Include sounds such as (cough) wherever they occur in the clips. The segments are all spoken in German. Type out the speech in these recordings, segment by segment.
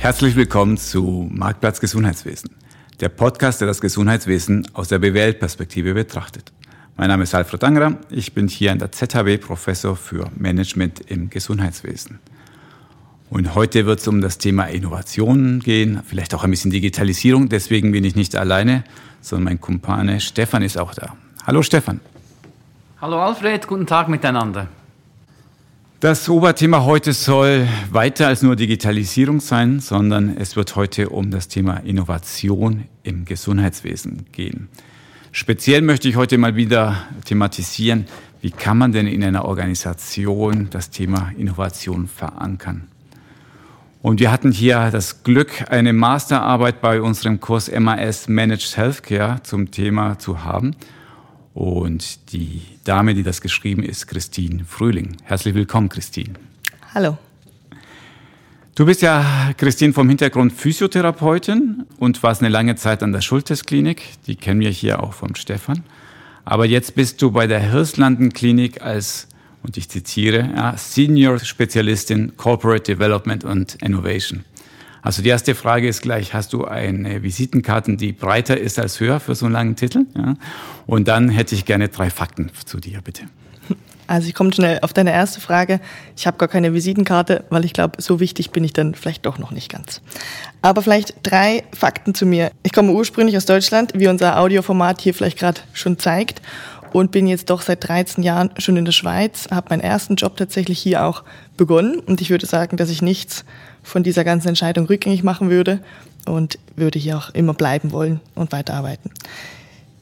Herzlich willkommen zu Marktplatz Gesundheitswesen, der Podcast, der das Gesundheitswesen aus der BWL-Perspektive betrachtet. Mein Name ist Alfred Angerer, ich bin hier an der ZHW Professor für Management im Gesundheitswesen. Und heute wird es um das Thema Innovation gehen, vielleicht auch ein bisschen Digitalisierung. Deswegen bin ich nicht alleine, sondern mein Kumpane Stefan ist auch da. Hallo Stefan. Hallo Alfred, guten Tag miteinander. Das Oberthema heute soll weiter als nur Digitalisierung sein, sondern es wird heute um das Thema Innovation im Gesundheitswesen gehen. Speziell möchte ich heute mal wieder thematisieren, wie kann man denn in einer Organisation das Thema Innovation verankern. Und wir hatten hier das Glück, eine Masterarbeit bei unserem Kurs MAS Managed Healthcare zum Thema zu haben. Und die Dame, die das geschrieben ist, Christine Frühling. Herzlich willkommen, Christine. Hallo. Du bist ja, Christine, vom Hintergrund Physiotherapeutin und warst eine lange Zeit an der Schultes-Klinik. Die kennen wir hier auch vom Stefan. Aber jetzt bist du bei der Hirslanden-Klinik als, und ich zitiere, ja, Senior-Spezialistin Corporate Development und Innovation. Also die erste Frage ist gleich, hast du eine Visitenkarte, die breiter ist als höher für so einen langen Titel? Ja? Und dann hätte ich gerne drei Fakten zu dir, bitte. Also ich komme schnell auf deine erste Frage. Ich habe gar keine Visitenkarte, weil ich glaube, so wichtig bin ich dann vielleicht doch noch nicht ganz. Aber vielleicht drei Fakten zu mir. Ich komme ursprünglich aus Deutschland, wie unser Audioformat hier vielleicht gerade schon zeigt und bin jetzt doch seit 13 Jahren schon in der Schweiz, habe meinen ersten Job tatsächlich hier auch begonnen und ich würde sagen, dass ich nichts von dieser ganzen Entscheidung rückgängig machen würde und würde hier auch immer bleiben wollen und weiterarbeiten.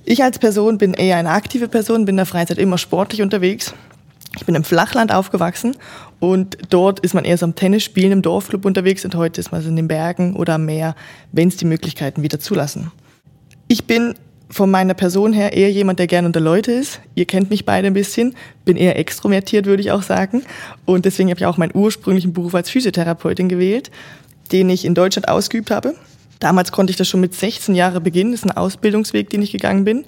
Ich als Person bin eher eine aktive Person, bin in der Freizeit immer sportlich unterwegs. Ich bin im Flachland aufgewachsen und dort ist man eher so am Tennisspielen im Dorfclub unterwegs und heute ist man so in den Bergen oder am Meer, wenn es die Möglichkeiten wieder zulassen. Ich bin von meiner Person her eher jemand, der gerne unter Leute ist. Ihr kennt mich beide ein bisschen, bin eher extrovertiert, würde ich auch sagen. Und deswegen habe ich auch meinen ursprünglichen Beruf als Physiotherapeutin gewählt, den ich in Deutschland ausgeübt habe. Damals konnte ich das schon mit 16 Jahren beginnen. Das ist ein Ausbildungsweg, den ich gegangen bin.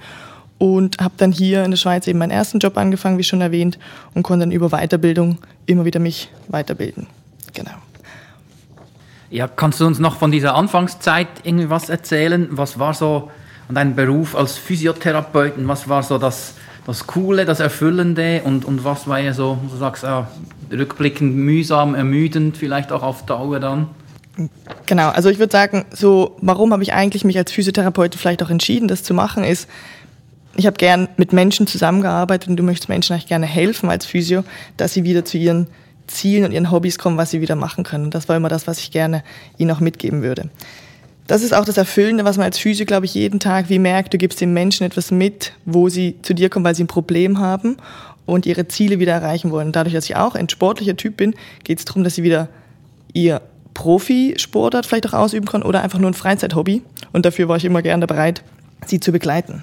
Und habe dann hier in der Schweiz eben meinen ersten Job angefangen, wie schon erwähnt, und konnte dann über Weiterbildung immer wieder mich weiterbilden. Genau. Ja, kannst du uns noch von dieser Anfangszeit irgendwie was erzählen? Was war so und dein Beruf als Physiotherapeuten, was war so das, das Coole, das Erfüllende und, und was war ja so, du sagst, ja, rückblickend mühsam, ermüdend, vielleicht auch auf Dauer dann? Genau, also ich würde sagen, so, warum habe ich eigentlich mich als Physiotherapeut vielleicht auch entschieden, das zu machen, ist, ich habe gern mit Menschen zusammengearbeitet und du möchtest Menschen eigentlich gerne helfen als Physio, dass sie wieder zu ihren Zielen und ihren Hobbys kommen, was sie wieder machen können. Und das war immer das, was ich gerne ihnen auch mitgeben würde das ist auch das Erfüllende, was man als Physio, glaube ich, jeden Tag wie merkt, du gibst den Menschen etwas mit, wo sie zu dir kommen, weil sie ein Problem haben und ihre Ziele wieder erreichen wollen. Dadurch, dass ich auch ein sportlicher Typ bin, geht es darum, dass sie wieder ihr Profisportart vielleicht auch ausüben können oder einfach nur ein Freizeithobby. Und dafür war ich immer gerne bereit, sie zu begleiten.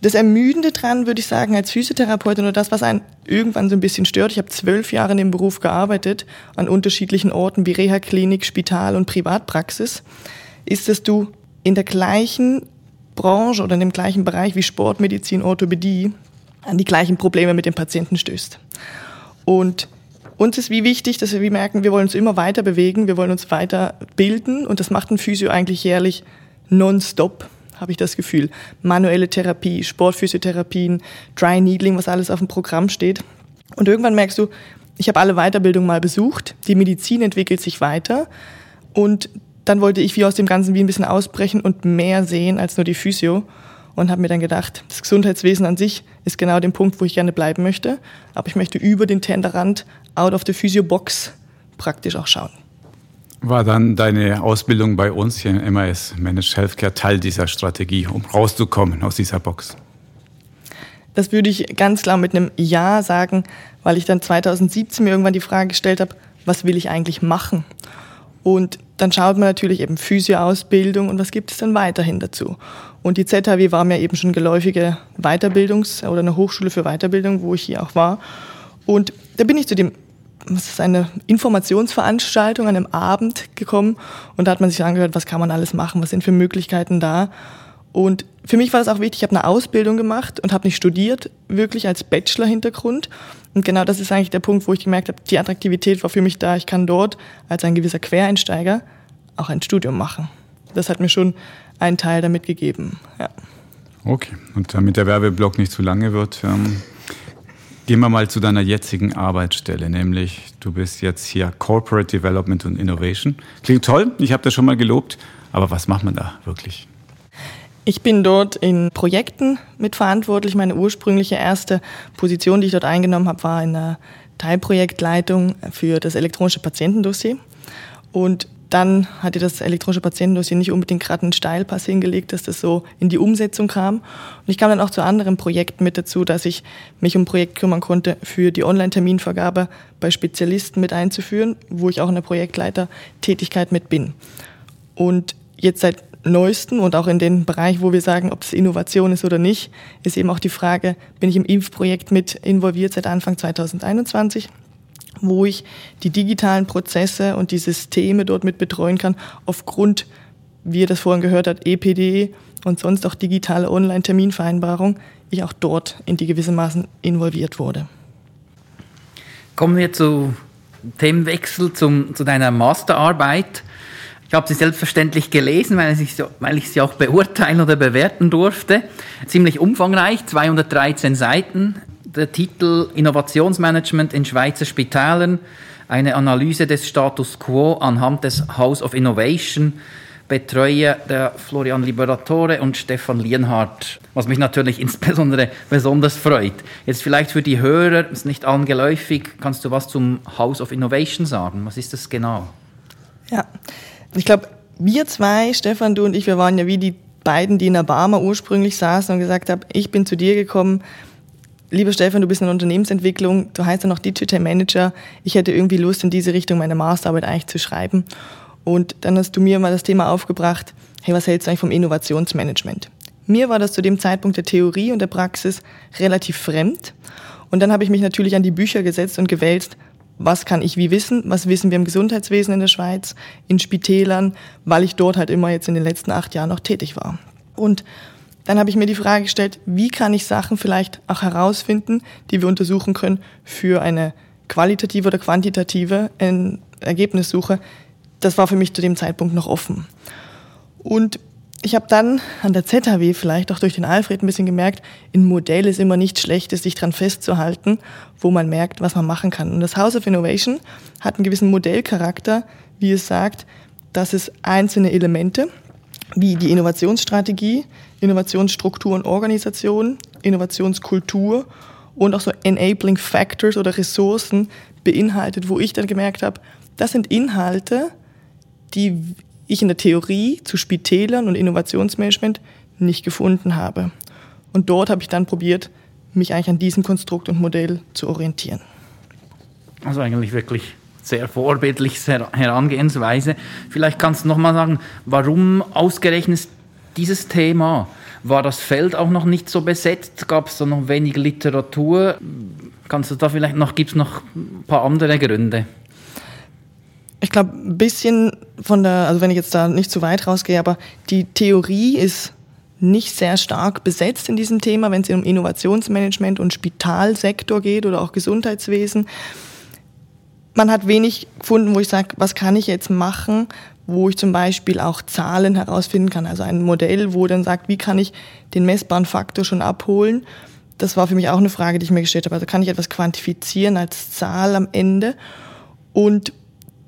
Das Ermüdende dran, würde ich sagen, als Physiotherapeutin oder das, was einen irgendwann so ein bisschen stört. Ich habe zwölf Jahre in dem Beruf gearbeitet, an unterschiedlichen Orten wie Reha-Klinik, Spital und Privatpraxis ist, dass du in der gleichen Branche oder in dem gleichen Bereich wie Sportmedizin, Orthopädie an die gleichen Probleme mit dem Patienten stößt. Und uns ist wie wichtig, dass wir merken, wir wollen uns immer weiter bewegen, wir wollen uns weiter bilden und das macht ein Physio eigentlich jährlich nonstop, habe ich das Gefühl. Manuelle Therapie, Sportphysiotherapien, Dry Needling, was alles auf dem Programm steht. Und irgendwann merkst du, ich habe alle Weiterbildungen mal besucht, die Medizin entwickelt sich weiter und dann wollte ich wie aus dem Ganzen wie ein bisschen ausbrechen und mehr sehen als nur die Physio und habe mir dann gedacht, das Gesundheitswesen an sich ist genau der Punkt, wo ich gerne bleiben möchte, aber ich möchte über den Tenderrand out of the Physio-Box praktisch auch schauen. War dann deine Ausbildung bei uns hier im MAS Managed Healthcare Teil dieser Strategie, um rauszukommen aus dieser Box? Das würde ich ganz klar mit einem Ja sagen, weil ich dann 2017 mir irgendwann die Frage gestellt habe, was will ich eigentlich machen? Und dann schaut man natürlich eben Physioausbildung und was gibt es dann weiterhin dazu. Und die ZHW war mir eben schon geläufige Weiterbildungs- oder eine Hochschule für Weiterbildung, wo ich hier auch war. Und da bin ich zu dem, was ist eine Informationsveranstaltung an einem Abend gekommen und da hat man sich angehört, was kann man alles machen, was sind für Möglichkeiten da. Und für mich war das auch wichtig, ich habe eine Ausbildung gemacht und habe nicht studiert, wirklich als Bachelor-Hintergrund. Und genau das ist eigentlich der Punkt, wo ich gemerkt habe, die Attraktivität war für mich da. Ich kann dort als ein gewisser Quereinsteiger auch ein Studium machen. Das hat mir schon einen Teil damit gegeben. Ja. Okay, und damit der Werbeblock nicht zu lange wird, ähm, gehen wir mal zu deiner jetzigen Arbeitsstelle, nämlich du bist jetzt hier Corporate Development und Innovation. Klingt toll, ich habe das schon mal gelobt, aber was macht man da wirklich? Ich bin dort in Projekten mitverantwortlich. Meine ursprüngliche erste Position, die ich dort eingenommen habe, war in der Teilprojektleitung für das elektronische Patientendossier. Und dann hatte das elektronische Patientendossier nicht unbedingt gerade einen Steilpass hingelegt, dass das so in die Umsetzung kam. Und ich kam dann auch zu anderen Projekten mit dazu, dass ich mich um ein Projekt kümmern konnte, für die Online-Terminvergabe bei Spezialisten mit einzuführen, wo ich auch in der Projektleiter-Tätigkeit mit bin. Und jetzt seit neuesten und auch in den Bereich, wo wir sagen, ob es Innovation ist oder nicht, ist eben auch die Frage, bin ich im Impfprojekt mit involviert seit Anfang 2021? wo ich die digitalen Prozesse und die Systeme dort mit betreuen kann, aufgrund, wie ihr das vorhin gehört habt, EPD und sonst auch digitale Online-Terminvereinbarung, ich auch dort in die gewissermaßen involviert wurde. Kommen wir zu Themenwechsel zum, zu deiner Masterarbeit. Ich habe sie selbstverständlich gelesen, weil ich, weil ich sie auch beurteilen oder bewerten durfte. Ziemlich umfangreich, 213 Seiten der Titel Innovationsmanagement in Schweizer Spitälern, eine Analyse des Status quo anhand des House of Innovation, Betreuer der Florian Liberatore und Stefan Lienhardt, was mich natürlich insbesondere besonders freut. Jetzt vielleicht für die Hörer, ist nicht angeläufig, kannst du was zum House of Innovation sagen? Was ist das genau? Ja, ich glaube, wir zwei, Stefan, du und ich, wir waren ja wie die beiden, die in Barmer ursprünglich saßen und gesagt haben, ich bin zu dir gekommen, lieber Stefan, du bist in der Unternehmensentwicklung, du heißt ja noch Digital Manager, ich hätte irgendwie Lust, in diese Richtung meine Masterarbeit eigentlich zu schreiben. Und dann hast du mir mal das Thema aufgebracht, hey, was hältst du eigentlich vom Innovationsmanagement? Mir war das zu dem Zeitpunkt der Theorie und der Praxis relativ fremd. Und dann habe ich mich natürlich an die Bücher gesetzt und gewälzt, was kann ich wie wissen, was wissen wir im Gesundheitswesen in der Schweiz, in Spitälern, weil ich dort halt immer jetzt in den letzten acht Jahren noch tätig war. Und dann habe ich mir die Frage gestellt, wie kann ich Sachen vielleicht auch herausfinden, die wir untersuchen können für eine qualitative oder quantitative Ergebnissuche. Das war für mich zu dem Zeitpunkt noch offen. Und ich habe dann an der ZHW vielleicht auch durch den Alfred ein bisschen gemerkt, ein Modell ist immer nicht schlecht, sich dran festzuhalten, wo man merkt, was man machen kann. Und das House of Innovation hat einen gewissen Modellcharakter, wie es sagt, dass es einzelne Elemente wie die Innovationsstrategie, Innovationsstruktur und Organisation, Innovationskultur und auch so Enabling Factors oder Ressourcen beinhaltet, wo ich dann gemerkt habe, das sind Inhalte, die ich in der Theorie zu Spitälern und Innovationsmanagement nicht gefunden habe. Und dort habe ich dann probiert, mich eigentlich an diesem Konstrukt und Modell zu orientieren. Also eigentlich wirklich sehr vorbildliche Herangehensweise. Vielleicht kannst du noch mal sagen, warum ausgerechnet dieses Thema? War das Feld auch noch nicht so besetzt? Gab es da noch wenig Literatur? Kannst du da vielleicht noch, gibt es noch ein paar andere Gründe? Ich glaube, ein bisschen von der, also wenn ich jetzt da nicht zu weit rausgehe, aber die Theorie ist nicht sehr stark besetzt in diesem Thema, wenn es um Innovationsmanagement und Spitalsektor geht oder auch Gesundheitswesen man hat wenig gefunden, wo ich sage, was kann ich jetzt machen, wo ich zum Beispiel auch Zahlen herausfinden kann. Also ein Modell, wo dann sagt, wie kann ich den messbaren Faktor schon abholen. Das war für mich auch eine Frage, die ich mir gestellt habe. Also kann ich etwas quantifizieren als Zahl am Ende? Und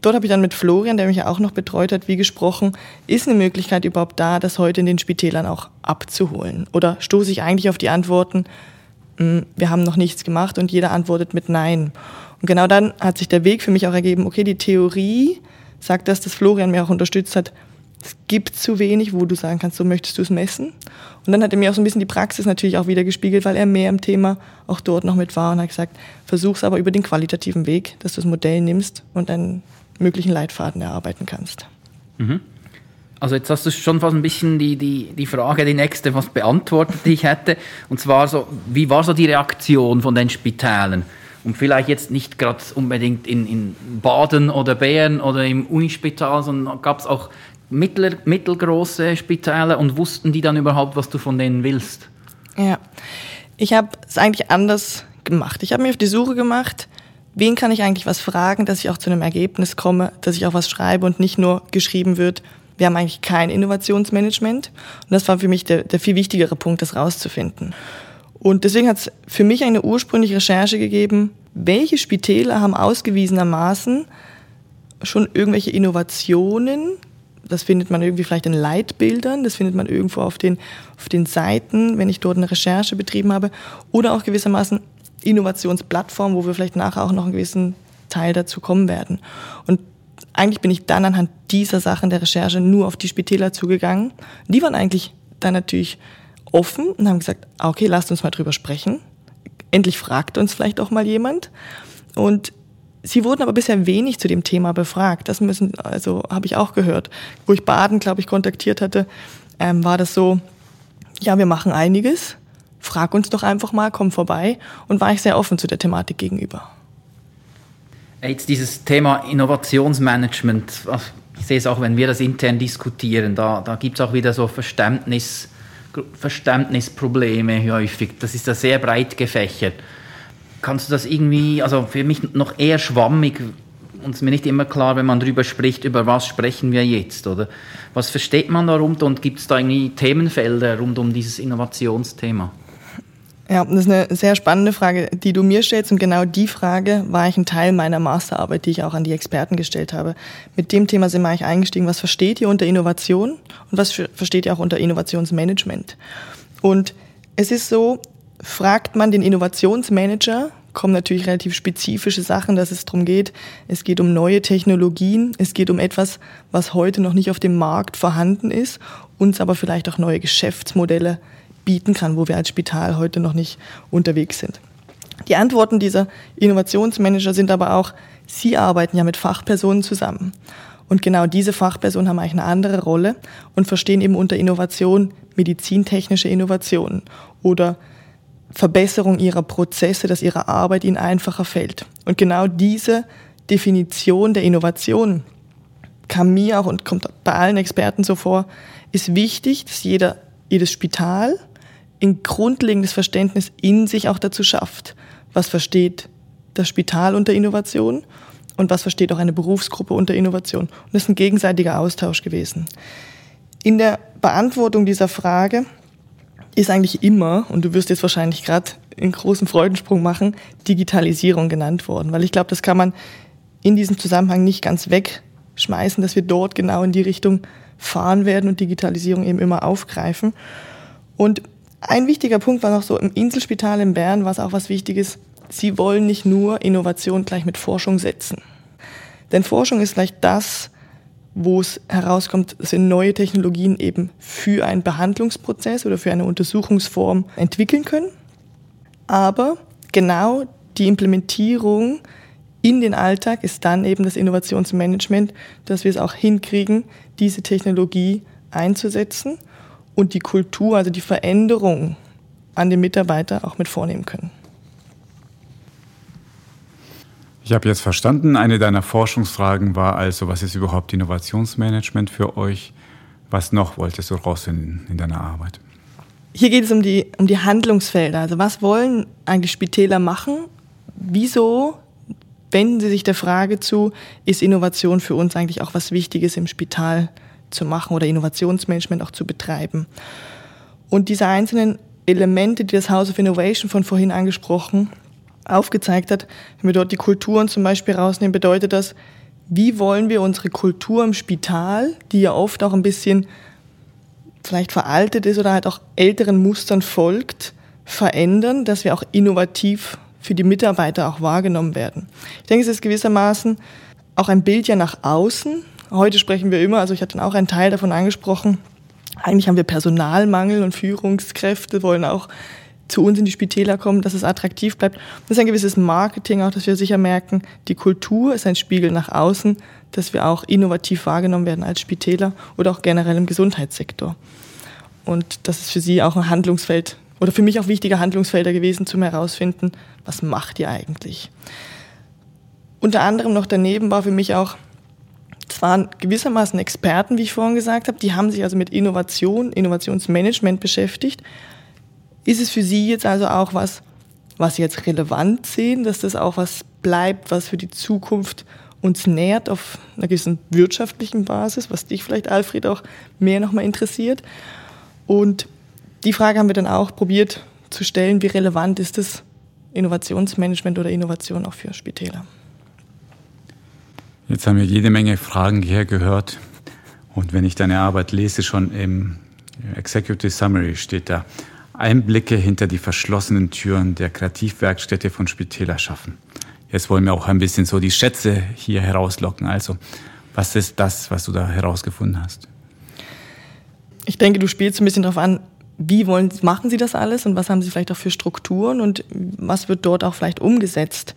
dort habe ich dann mit Florian, der mich ja auch noch betreut hat, wie gesprochen, ist eine Möglichkeit überhaupt da, das heute in den Spitälern auch abzuholen? Oder stoße ich eigentlich auf die Antworten, hm, wir haben noch nichts gemacht und jeder antwortet mit Nein. Und genau dann hat sich der Weg für mich auch ergeben, okay, die Theorie sagt das, dass Florian mir auch unterstützt hat, es gibt zu wenig, wo du sagen kannst, so möchtest du es messen. Und dann hat er mir auch so ein bisschen die Praxis natürlich auch wieder gespiegelt, weil er mehr im Thema auch dort noch mit war und hat gesagt, versuch's aber über den qualitativen Weg, dass du das Modell nimmst und einen möglichen Leitfaden erarbeiten kannst. Mhm. Also jetzt hast du schon fast ein bisschen die, die, die Frage, die nächste, was beantwortet, die ich hätte. Und zwar so, wie war so die Reaktion von den Spitälern? Und vielleicht jetzt nicht gerade unbedingt in, in Baden oder Bern oder im Unispital, sondern gab es auch mittler, mittelgroße Spitäle und wussten die dann überhaupt, was du von denen willst? Ja, ich habe es eigentlich anders gemacht. Ich habe mich auf die Suche gemacht, wen kann ich eigentlich was fragen, dass ich auch zu einem Ergebnis komme, dass ich auch was schreibe und nicht nur geschrieben wird, wir haben eigentlich kein Innovationsmanagement. Und das war für mich der, der viel wichtigere Punkt, das rauszufinden. Und deswegen hat es für mich eine ursprüngliche Recherche gegeben, welche Spitäler haben ausgewiesenermaßen schon irgendwelche Innovationen das findet man irgendwie vielleicht in Leitbildern, das findet man irgendwo auf den, auf den Seiten, wenn ich dort eine Recherche betrieben habe, oder auch gewissermaßen Innovationsplattformen, wo wir vielleicht nachher auch noch einen gewissen Teil dazu kommen werden. Und eigentlich bin ich dann anhand dieser Sachen der Recherche nur auf die Spitäler zugegangen. Die waren eigentlich dann natürlich offen und haben gesagt, ah, okay, lasst uns mal drüber sprechen. Endlich fragt uns vielleicht auch mal jemand. Und Sie wurden aber bisher wenig zu dem Thema befragt. Das müssen, also habe ich auch gehört. Wo ich Baden, glaube ich, kontaktiert hatte, ähm, war das so, ja, wir machen einiges, frag uns doch einfach mal, komm vorbei und war ich sehr offen zu der Thematik gegenüber. Jetzt dieses Thema Innovationsmanagement, ich sehe es auch, wenn wir das intern diskutieren, da, da gibt es auch wieder so Verständnis, Verständnisprobleme häufig. Das ist ja sehr breit gefächert kannst du das irgendwie, also für mich noch eher schwammig und ist mir nicht immer klar, wenn man darüber spricht, über was sprechen wir jetzt, oder? Was versteht man darunter und gibt es da irgendwie Themenfelder rund um dieses Innovationsthema? Ja, das ist eine sehr spannende Frage, die du mir stellst. Und genau die Frage war ich ein Teil meiner Masterarbeit, die ich auch an die Experten gestellt habe. Mit dem Thema sind wir eigentlich eingestiegen, was versteht ihr unter Innovation und was versteht ihr auch unter Innovationsmanagement? Und es ist so, Fragt man den Innovationsmanager, kommen natürlich relativ spezifische Sachen, dass es darum geht. Es geht um neue Technologien, es geht um etwas, was heute noch nicht auf dem Markt vorhanden ist, uns aber vielleicht auch neue Geschäftsmodelle bieten kann, wo wir als Spital heute noch nicht unterwegs sind. Die Antworten dieser Innovationsmanager sind aber auch, sie arbeiten ja mit Fachpersonen zusammen. Und genau diese Fachpersonen haben eigentlich eine andere Rolle und verstehen eben unter Innovation medizintechnische Innovationen oder Verbesserung ihrer Prozesse, dass ihre Arbeit ihnen einfacher fällt. Und genau diese Definition der Innovation kam mir auch und kommt bei allen Experten so vor, ist wichtig, dass jeder, jedes Spital ein grundlegendes Verständnis in sich auch dazu schafft. Was versteht das Spital unter Innovation und was versteht auch eine Berufsgruppe unter Innovation? Und das ist ein gegenseitiger Austausch gewesen. In der Beantwortung dieser Frage ist eigentlich immer, und du wirst jetzt wahrscheinlich gerade einen großen Freudensprung machen, Digitalisierung genannt worden. Weil ich glaube, das kann man in diesem Zusammenhang nicht ganz wegschmeißen, dass wir dort genau in die Richtung fahren werden und Digitalisierung eben immer aufgreifen. Und ein wichtiger Punkt war noch so, im Inselspital in Bern war es auch was Wichtiges, sie wollen nicht nur Innovation gleich mit Forschung setzen. Denn Forschung ist gleich das, wo es herauskommt, sind neue Technologien eben für einen Behandlungsprozess oder für eine Untersuchungsform entwickeln können. Aber genau die Implementierung in den Alltag ist dann eben das Innovationsmanagement, dass wir es auch hinkriegen, diese Technologie einzusetzen und die Kultur, also die Veränderung an den Mitarbeiter auch mit vornehmen können. Ich habe jetzt verstanden, eine deiner Forschungsfragen war also, was ist überhaupt Innovationsmanagement für euch? Was noch wolltest du rausfinden in deiner Arbeit? Hier geht es um die, um die Handlungsfelder. Also was wollen eigentlich Spitäler machen? Wieso wenden sie sich der Frage zu, ist Innovation für uns eigentlich auch was Wichtiges im Spital zu machen oder Innovationsmanagement auch zu betreiben? Und diese einzelnen Elemente, die das House of Innovation von vorhin angesprochen aufgezeigt hat, wenn wir dort die Kulturen zum Beispiel rausnehmen, bedeutet das, wie wollen wir unsere Kultur im Spital, die ja oft auch ein bisschen vielleicht veraltet ist oder halt auch älteren Mustern folgt, verändern, dass wir auch innovativ für die Mitarbeiter auch wahrgenommen werden. Ich denke, es ist gewissermaßen auch ein Bild ja nach außen. Heute sprechen wir immer, also ich hatte auch einen Teil davon angesprochen, eigentlich haben wir Personalmangel und Führungskräfte wollen auch zu uns in die Spitäler kommen, dass es attraktiv bleibt. Das ist ein gewisses Marketing auch, dass wir sicher merken, die Kultur ist ein Spiegel nach außen, dass wir auch innovativ wahrgenommen werden als Spitäler oder auch generell im Gesundheitssektor. Und das ist für Sie auch ein Handlungsfeld oder für mich auch wichtige Handlungsfelder gewesen, zum herausfinden, was macht ihr eigentlich? Unter anderem noch daneben war für mich auch, es waren gewissermaßen Experten, wie ich vorhin gesagt habe, die haben sich also mit Innovation, Innovationsmanagement beschäftigt ist es für Sie jetzt also auch was, was sie jetzt relevant sehen, dass das auch was bleibt, was für die Zukunft uns nährt auf einer gewissen wirtschaftlichen Basis, was dich vielleicht, Alfred, auch mehr nochmal interessiert. Und die Frage haben wir dann auch probiert zu stellen, wie relevant ist das Innovationsmanagement oder Innovation auch für Spitäler. Jetzt haben wir jede Menge Fragen hier gehört. Und wenn ich deine Arbeit lese, schon im Executive Summary steht da, Einblicke hinter die verschlossenen Türen der Kreativwerkstätte von Spitäler schaffen. Jetzt wollen wir auch ein bisschen so die Schätze hier herauslocken. Also, was ist das, was du da herausgefunden hast? Ich denke, du spielst ein bisschen darauf an, wie wollen, machen Sie das alles und was haben Sie vielleicht auch für Strukturen und was wird dort auch vielleicht umgesetzt?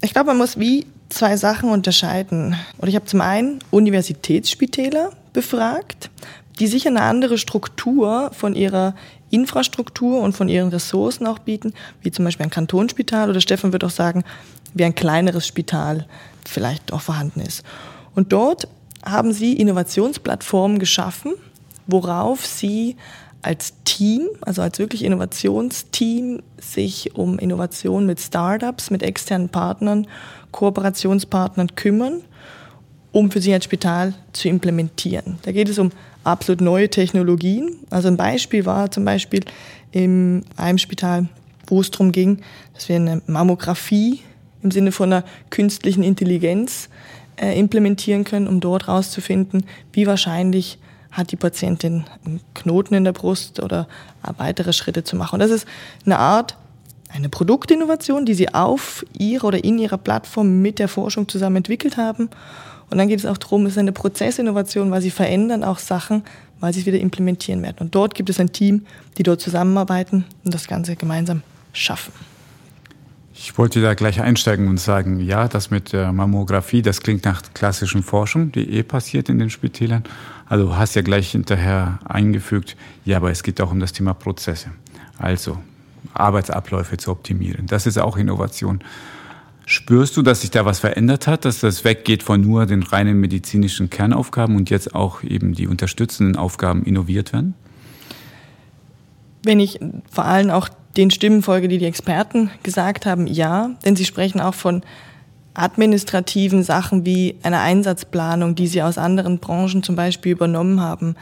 Ich glaube, man muss wie zwei Sachen unterscheiden. Und ich habe zum einen Universitätsspitäler befragt, die sicher eine andere Struktur von ihrer Infrastruktur und von ihren Ressourcen auch bieten, wie zum Beispiel ein Kantonsspital oder Stefan wird auch sagen, wie ein kleineres Spital vielleicht auch vorhanden ist. Und dort haben sie Innovationsplattformen geschaffen, worauf sie als Team, also als wirklich Innovationsteam, sich um Innovation mit Startups, mit externen Partnern, Kooperationspartnern kümmern, um für sie ein Spital zu implementieren. Da geht es um absolut neue Technologien. Also ein Beispiel war zum Beispiel in einem Spital, wo es darum ging, dass wir eine Mammographie im Sinne von einer künstlichen Intelligenz äh, implementieren können, um dort herauszufinden, wie wahrscheinlich hat die Patientin einen Knoten in der Brust oder weitere Schritte zu machen. Und das ist eine Art, eine Produktinnovation, die sie auf ihrer oder in ihrer Plattform mit der Forschung zusammen entwickelt haben. Und dann geht es auch darum, es ist eine Prozessinnovation, weil sie verändern auch Sachen, weil sie es wieder implementieren werden. Und dort gibt es ein Team, die dort zusammenarbeiten und das Ganze gemeinsam schaffen. Ich wollte da gleich einsteigen und sagen, ja, das mit der Mammographie, das klingt nach klassischen Forschung, die eh passiert in den Spitälern. Also du hast ja gleich hinterher eingefügt, ja, aber es geht auch um das Thema Prozesse. Also Arbeitsabläufe zu optimieren. Das ist auch Innovation. Spürst du, dass sich da was verändert hat, dass das weggeht von nur den reinen medizinischen Kernaufgaben und jetzt auch eben die unterstützenden Aufgaben innoviert werden? Wenn ich vor allem auch den Stimmen folge, die die Experten gesagt haben, ja, denn sie sprechen auch von administrativen Sachen wie einer Einsatzplanung, die sie aus anderen Branchen zum Beispiel übernommen haben.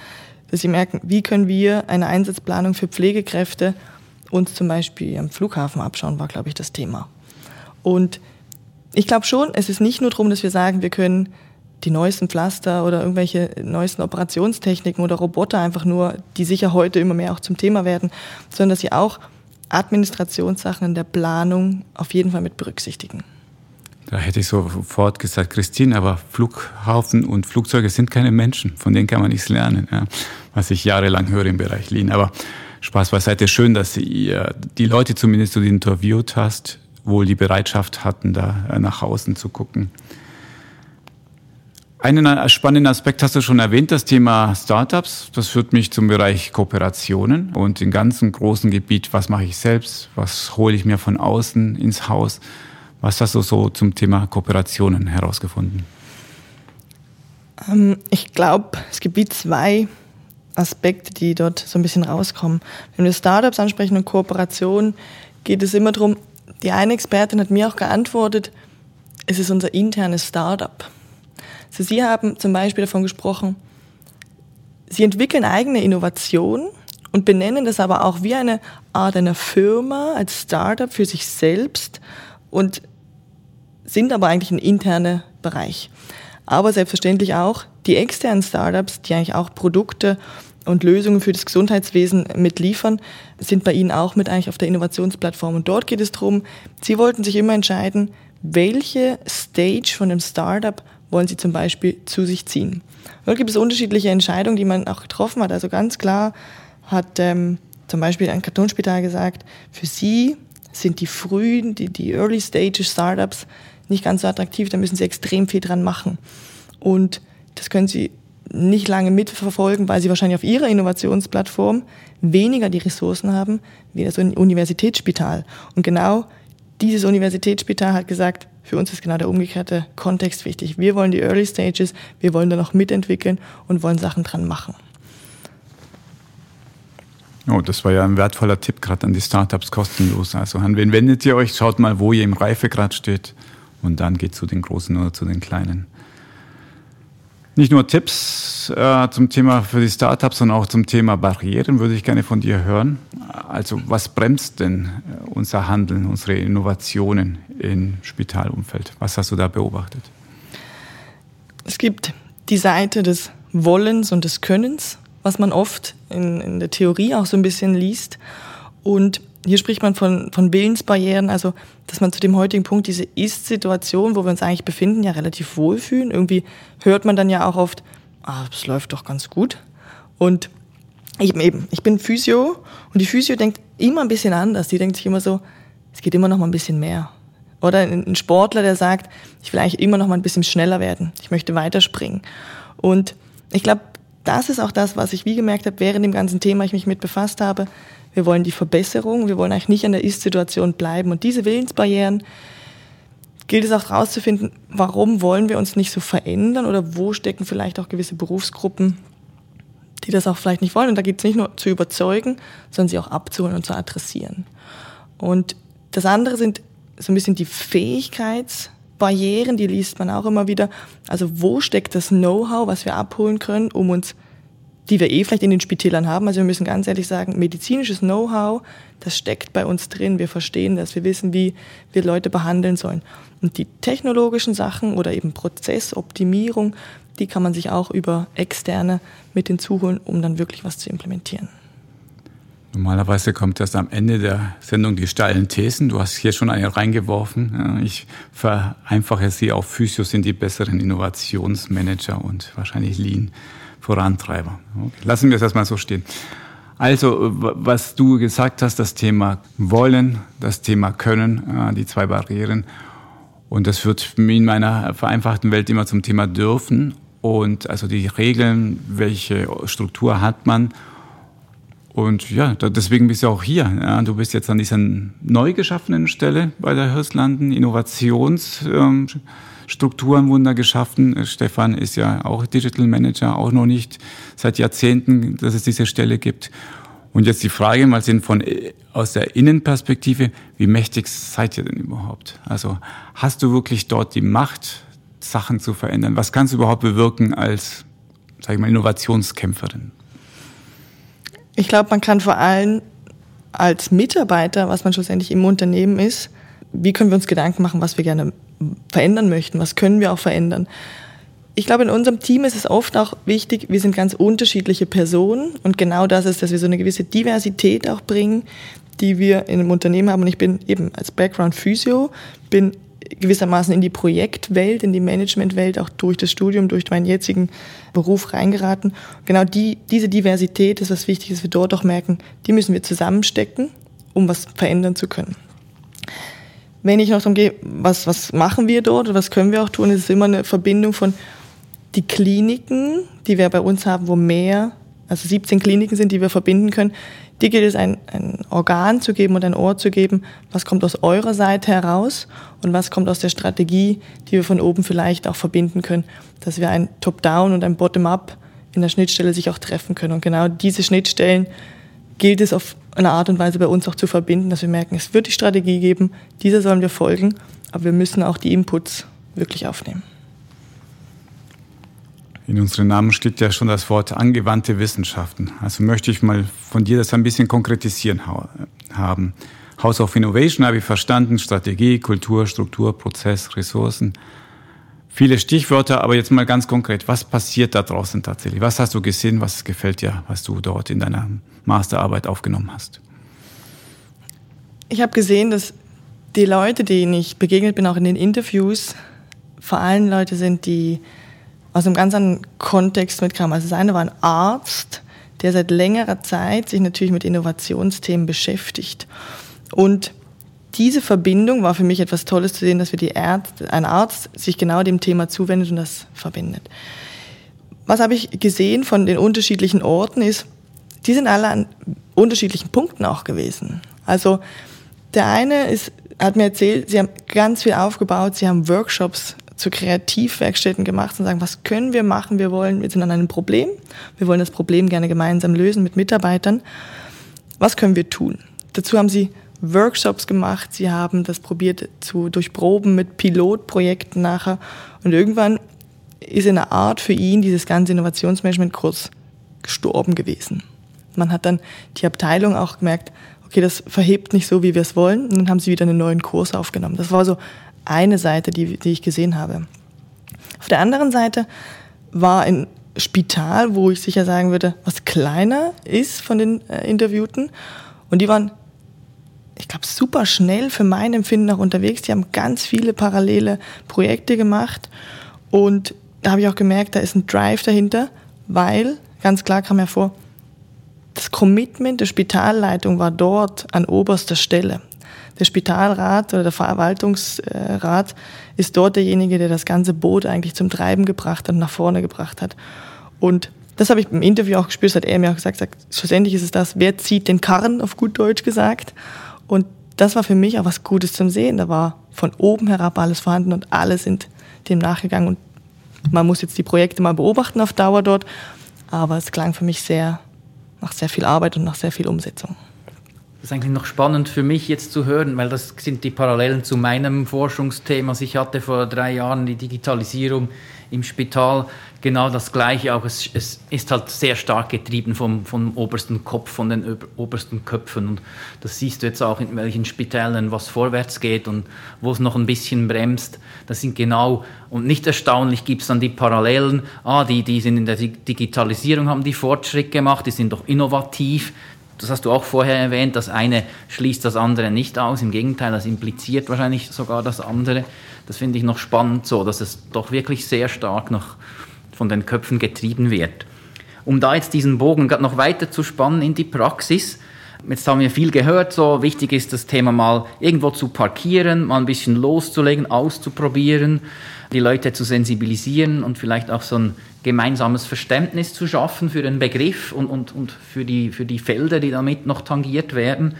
Dass sie merken, wie können wir eine Einsatzplanung für Pflegekräfte uns zum Beispiel am Flughafen abschauen, war, glaube ich, das Thema. Und ich glaube schon, es ist nicht nur darum, dass wir sagen, wir können die neuesten Pflaster oder irgendwelche neuesten Operationstechniken oder Roboter einfach nur, die sicher heute immer mehr auch zum Thema werden, sondern dass sie auch Administrationssachen in der Planung auf jeden Fall mit berücksichtigen. Da hätte ich sofort gesagt, Christine, aber Flughafen und Flugzeuge sind keine Menschen, von denen kann man nichts lernen, ja, was ich jahrelang höre im Bereich Lean. Aber Spaß beiseite, schön, dass ihr die Leute zumindest, die du interviewt hast, wohl die Bereitschaft hatten, da nach außen zu gucken. Einen spannenden Aspekt hast du schon erwähnt, das Thema Startups. Das führt mich zum Bereich Kooperationen und im ganzen großen Gebiet, was mache ich selbst, was hole ich mir von außen ins Haus. Was hast du so zum Thema Kooperationen herausgefunden? Ähm, ich glaube, es gibt zwei Aspekte, die dort so ein bisschen rauskommen. Wenn wir Startups ansprechen und Kooperationen, geht es immer darum, die eine Expertin hat mir auch geantwortet, es ist unser internes Startup. Also Sie haben zum Beispiel davon gesprochen, Sie entwickeln eigene Innovationen und benennen das aber auch wie eine Art einer Firma als Startup für sich selbst und sind aber eigentlich ein interner Bereich. Aber selbstverständlich auch die externen Startups, die eigentlich auch Produkte und Lösungen für das Gesundheitswesen mitliefern, sind bei Ihnen auch mit eigentlich auf der Innovationsplattform. Und dort geht es darum, Sie wollten sich immer entscheiden, welche Stage von dem Startup wollen Sie zum Beispiel zu sich ziehen. Dort gibt es unterschiedliche Entscheidungen, die man auch getroffen hat. Also ganz klar hat ähm, zum Beispiel ein Kantonsspital gesagt, für Sie sind die frühen, die, die Early Stage Startups nicht ganz so attraktiv, da müssen Sie extrem viel dran machen. Und das können Sie nicht lange mitverfolgen, weil Sie wahrscheinlich auf Ihrer Innovationsplattform weniger die Ressourcen haben wie das Universitätsspital. Und genau dieses Universitätsspital hat gesagt, für uns ist genau der umgekehrte Kontext wichtig. Wir wollen die Early Stages, wir wollen da noch mitentwickeln und wollen Sachen dran machen. Oh, das war ja ein wertvoller Tipp gerade an die Startups kostenlos. Also an wen wendet ihr euch? Schaut mal, wo ihr im Reifegrad steht und dann geht zu den Großen oder zu den Kleinen. Nicht nur Tipps äh, zum Thema für die Startups, sondern auch zum Thema Barrieren würde ich gerne von dir hören. Also was bremst denn äh, unser Handeln, unsere Innovationen im Spitalumfeld? Was hast du da beobachtet? Es gibt die Seite des Wollens und des Könnens, was man oft in, in der Theorie auch so ein bisschen liest. Und hier spricht man von, von Willensbarrieren, also dass man zu dem heutigen Punkt diese Ist-Situation, wo wir uns eigentlich befinden, ja relativ wohlfühlen. Irgendwie hört man dann ja auch oft, ah, es läuft doch ganz gut. Und ich eben, ich bin Physio und die Physio denkt immer ein bisschen anders. Die denkt sich immer so, es geht immer noch mal ein bisschen mehr. Oder ein Sportler, der sagt, ich will eigentlich immer noch mal ein bisschen schneller werden. Ich möchte weiterspringen. Und ich glaube, das ist auch das, was ich wie gemerkt habe, während dem ganzen Thema ich mich mit befasst habe. Wir wollen die Verbesserung, wir wollen eigentlich nicht an der Ist-Situation bleiben. Und diese Willensbarrieren gilt es auch herauszufinden, warum wollen wir uns nicht so verändern oder wo stecken vielleicht auch gewisse Berufsgruppen, die das auch vielleicht nicht wollen. Und da geht es nicht nur zu überzeugen, sondern sie auch abzuholen und zu adressieren. Und das andere sind so ein bisschen die Fähigkeitsbarrieren, die liest man auch immer wieder. Also wo steckt das Know-how, was wir abholen können, um uns die wir eh vielleicht in den Spitälern haben. Also wir müssen ganz ehrlich sagen, medizinisches Know-how, das steckt bei uns drin. Wir verstehen das, wir wissen, wie wir Leute behandeln sollen. Und die technologischen Sachen oder eben Prozessoptimierung, die kann man sich auch über externe mit hinzuholen, um dann wirklich was zu implementieren. Normalerweise kommt erst am Ende der Sendung die steilen Thesen. Du hast hier schon eine reingeworfen. Ich vereinfache sie auf Physios sind die besseren Innovationsmanager und wahrscheinlich Lean Vorantreiber. Okay. Lassen wir es erstmal so stehen. Also, was du gesagt hast, das Thema Wollen, das Thema Können, äh, die zwei Barrieren. Und das führt in meiner vereinfachten Welt immer zum Thema Dürfen. Und also die Regeln, welche Struktur hat man. Und ja, deswegen bist du auch hier. Du bist jetzt an dieser neu geschaffenen Stelle bei der Hirslanden Innovations. Ähm, Strukturenwunder geschaffen. Stefan ist ja auch Digital Manager, auch noch nicht seit Jahrzehnten, dass es diese Stelle gibt. Und jetzt die Frage mal sind von äh, aus der Innenperspektive, wie mächtig seid ihr denn überhaupt? Also hast du wirklich dort die Macht, Sachen zu verändern? Was kannst du überhaupt bewirken als, sag ich mal, Innovationskämpferin? Ich glaube, man kann vor allem als Mitarbeiter, was man schlussendlich im Unternehmen ist, wie können wir uns Gedanken machen, was wir gerne verändern möchten, was können wir auch verändern. Ich glaube, in unserem Team ist es oft auch wichtig, wir sind ganz unterschiedliche Personen und genau das ist, dass wir so eine gewisse Diversität auch bringen, die wir in einem Unternehmen haben. Und ich bin eben als Background Physio, bin gewissermaßen in die Projektwelt, in die Managementwelt, auch durch das Studium, durch meinen jetzigen Beruf reingeraten. Genau die, diese Diversität ist was wichtig, dass wir dort auch merken, die müssen wir zusammenstecken, um was verändern zu können. Wenn ich noch darum gehe, was, was machen wir dort was können wir auch tun, ist es immer eine Verbindung von die Kliniken, die wir bei uns haben, wo mehr, also 17 Kliniken sind, die wir verbinden können, die gilt es ein, ein Organ zu geben und ein Ohr zu geben, was kommt aus eurer Seite heraus und was kommt aus der Strategie, die wir von oben vielleicht auch verbinden können, dass wir ein Top-Down und ein Bottom-Up in der Schnittstelle sich auch treffen können. Und genau diese Schnittstellen gilt es auf eine Art und Weise bei uns auch zu verbinden, dass wir merken, es wird die Strategie geben, dieser sollen wir folgen, aber wir müssen auch die Inputs wirklich aufnehmen. In unserem Namen steht ja schon das Wort angewandte Wissenschaften. Also möchte ich mal von dir das ein bisschen konkretisieren haben. House of Innovation habe ich verstanden, Strategie, Kultur, Struktur, Prozess, Ressourcen viele Stichwörter, aber jetzt mal ganz konkret, was passiert da draußen tatsächlich? Was hast du gesehen, was gefällt dir, was du dort in deiner Masterarbeit aufgenommen hast? Ich habe gesehen, dass die Leute, denen ich begegnet bin, auch in den Interviews, vor allem Leute sind, die aus einem ganz anderen Kontext mitkamen. Also das eine war ein Arzt, der seit längerer Zeit sich natürlich mit Innovationsthemen beschäftigt und diese Verbindung war für mich etwas Tolles zu sehen, dass wir die Ärzte, ein Arzt sich genau dem Thema zuwendet und das verbindet. Was habe ich gesehen von den unterschiedlichen Orten ist, die sind alle an unterschiedlichen Punkten auch gewesen. Also der eine ist, hat mir erzählt, sie haben ganz viel aufgebaut, sie haben Workshops zu Kreativwerkstätten gemacht und sagen, was können wir machen? Wir wollen, wir sind an einem Problem, wir wollen das Problem gerne gemeinsam lösen mit Mitarbeitern. was können wir tun? Dazu haben sie Workshops gemacht, sie haben das probiert zu durchproben mit Pilotprojekten nachher und irgendwann ist in einer Art für ihn dieses ganze Innovationsmanagement kurz gestorben gewesen. Man hat dann die Abteilung auch gemerkt, okay, das verhebt nicht so, wie wir es wollen. Und dann haben sie wieder einen neuen Kurs aufgenommen. Das war so eine Seite, die, die ich gesehen habe. Auf der anderen Seite war ein Spital, wo ich sicher sagen würde, was kleiner ist von den äh, Interviewten. Und die waren, ich glaube, super schnell für mein Empfinden auch unterwegs. Die haben ganz viele parallele Projekte gemacht. Und da habe ich auch gemerkt, da ist ein Drive dahinter, weil ganz klar kam hervor, das Commitment der Spitalleitung war dort an oberster Stelle. Der Spitalrat oder der Verwaltungsrat ist dort derjenige, der das ganze Boot eigentlich zum Treiben gebracht und nach vorne gebracht hat. Und das habe ich im Interview auch gespürt, hat er mir auch gesagt, sagt, schlussendlich ist es das, wer zieht den Karren, auf gut Deutsch gesagt. Und das war für mich auch was Gutes zum Sehen. Da war von oben herab alles vorhanden und alle sind dem nachgegangen. Und man muss jetzt die Projekte mal beobachten auf Dauer dort. Aber es klang für mich sehr nach sehr viel Arbeit und nach sehr viel Umsetzung. Das ist eigentlich noch spannend für mich jetzt zu hören, weil das sind die Parallelen zu meinem Forschungsthema. Also ich hatte vor drei Jahren die Digitalisierung im Spital genau das Gleiche. Auch es, es ist halt sehr stark getrieben vom, vom obersten Kopf, von den obersten Köpfen. Und das siehst du jetzt auch in welchen Spitälern, was vorwärts geht und wo es noch ein bisschen bremst. Das sind genau, und nicht erstaunlich gibt es dann die Parallelen. Ah, die, die sind in der Digitalisierung, haben die Fortschritt gemacht, die sind doch innovativ. Das hast du auch vorher erwähnt, das eine schließt das andere nicht aus. Im Gegenteil, das impliziert wahrscheinlich sogar das andere. Das finde ich noch spannend so, dass es doch wirklich sehr stark noch von den Köpfen getrieben wird. Um da jetzt diesen Bogen noch weiter zu spannen in die Praxis, jetzt haben wir viel gehört, so wichtig ist das Thema mal irgendwo zu parkieren, mal ein bisschen loszulegen, auszuprobieren, die Leute zu sensibilisieren und vielleicht auch so ein gemeinsames Verständnis zu schaffen für den Begriff und, und, und für, die, für die Felder, die damit noch tangiert werden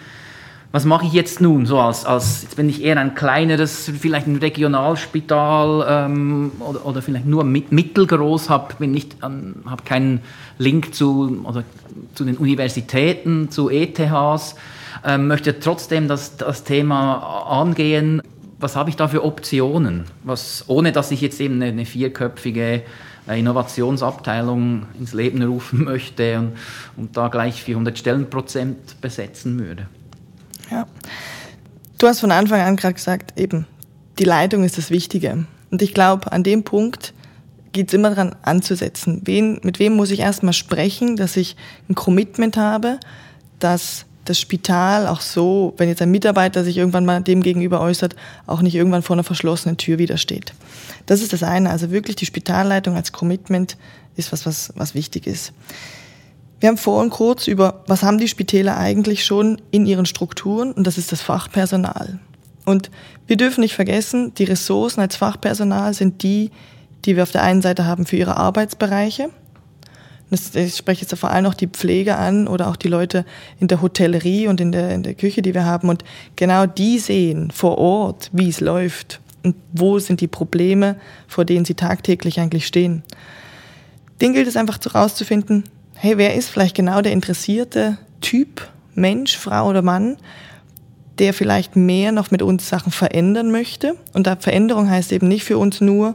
was mache ich jetzt nun? So als, als, jetzt bin ich eher ein kleineres, vielleicht ein Regionalspital ähm, oder, oder vielleicht nur mit, mittelgroß, habe ähm, hab keinen Link zu, oder, zu den Universitäten, zu ETHs, ähm, möchte trotzdem das, das Thema angehen. Was habe ich da für Optionen? Was, ohne dass ich jetzt eben eine, eine vierköpfige Innovationsabteilung ins Leben rufen (laughs) möchte und, und da gleich 400 Stellenprozent besetzen würde. Ja. Du hast von Anfang an gerade gesagt, eben, die Leitung ist das Wichtige. Und ich glaube, an dem Punkt geht es immer daran anzusetzen. Wen, mit wem muss ich erstmal sprechen, dass ich ein Commitment habe, dass das Spital auch so, wenn jetzt ein Mitarbeiter sich irgendwann mal dem gegenüber äußert, auch nicht irgendwann vor einer verschlossenen Tür wieder steht. Das ist das eine. Also wirklich die Spitalleitung als Commitment ist was, was, was wichtig ist. Wir haben vorhin kurz über, was haben die Spitäler eigentlich schon in ihren Strukturen und das ist das Fachpersonal. Und wir dürfen nicht vergessen, die Ressourcen als Fachpersonal sind die, die wir auf der einen Seite haben für ihre Arbeitsbereiche. Ich spreche jetzt vor allem auch die Pflege an oder auch die Leute in der Hotellerie und in der, in der Küche, die wir haben. Und genau die sehen vor Ort, wie es läuft und wo sind die Probleme, vor denen sie tagtäglich eigentlich stehen. Den gilt es einfach herauszufinden, hey, wer ist vielleicht genau der interessierte Typ, Mensch, Frau oder Mann, der vielleicht mehr noch mit uns Sachen verändern möchte. Und da Veränderung heißt eben nicht für uns nur,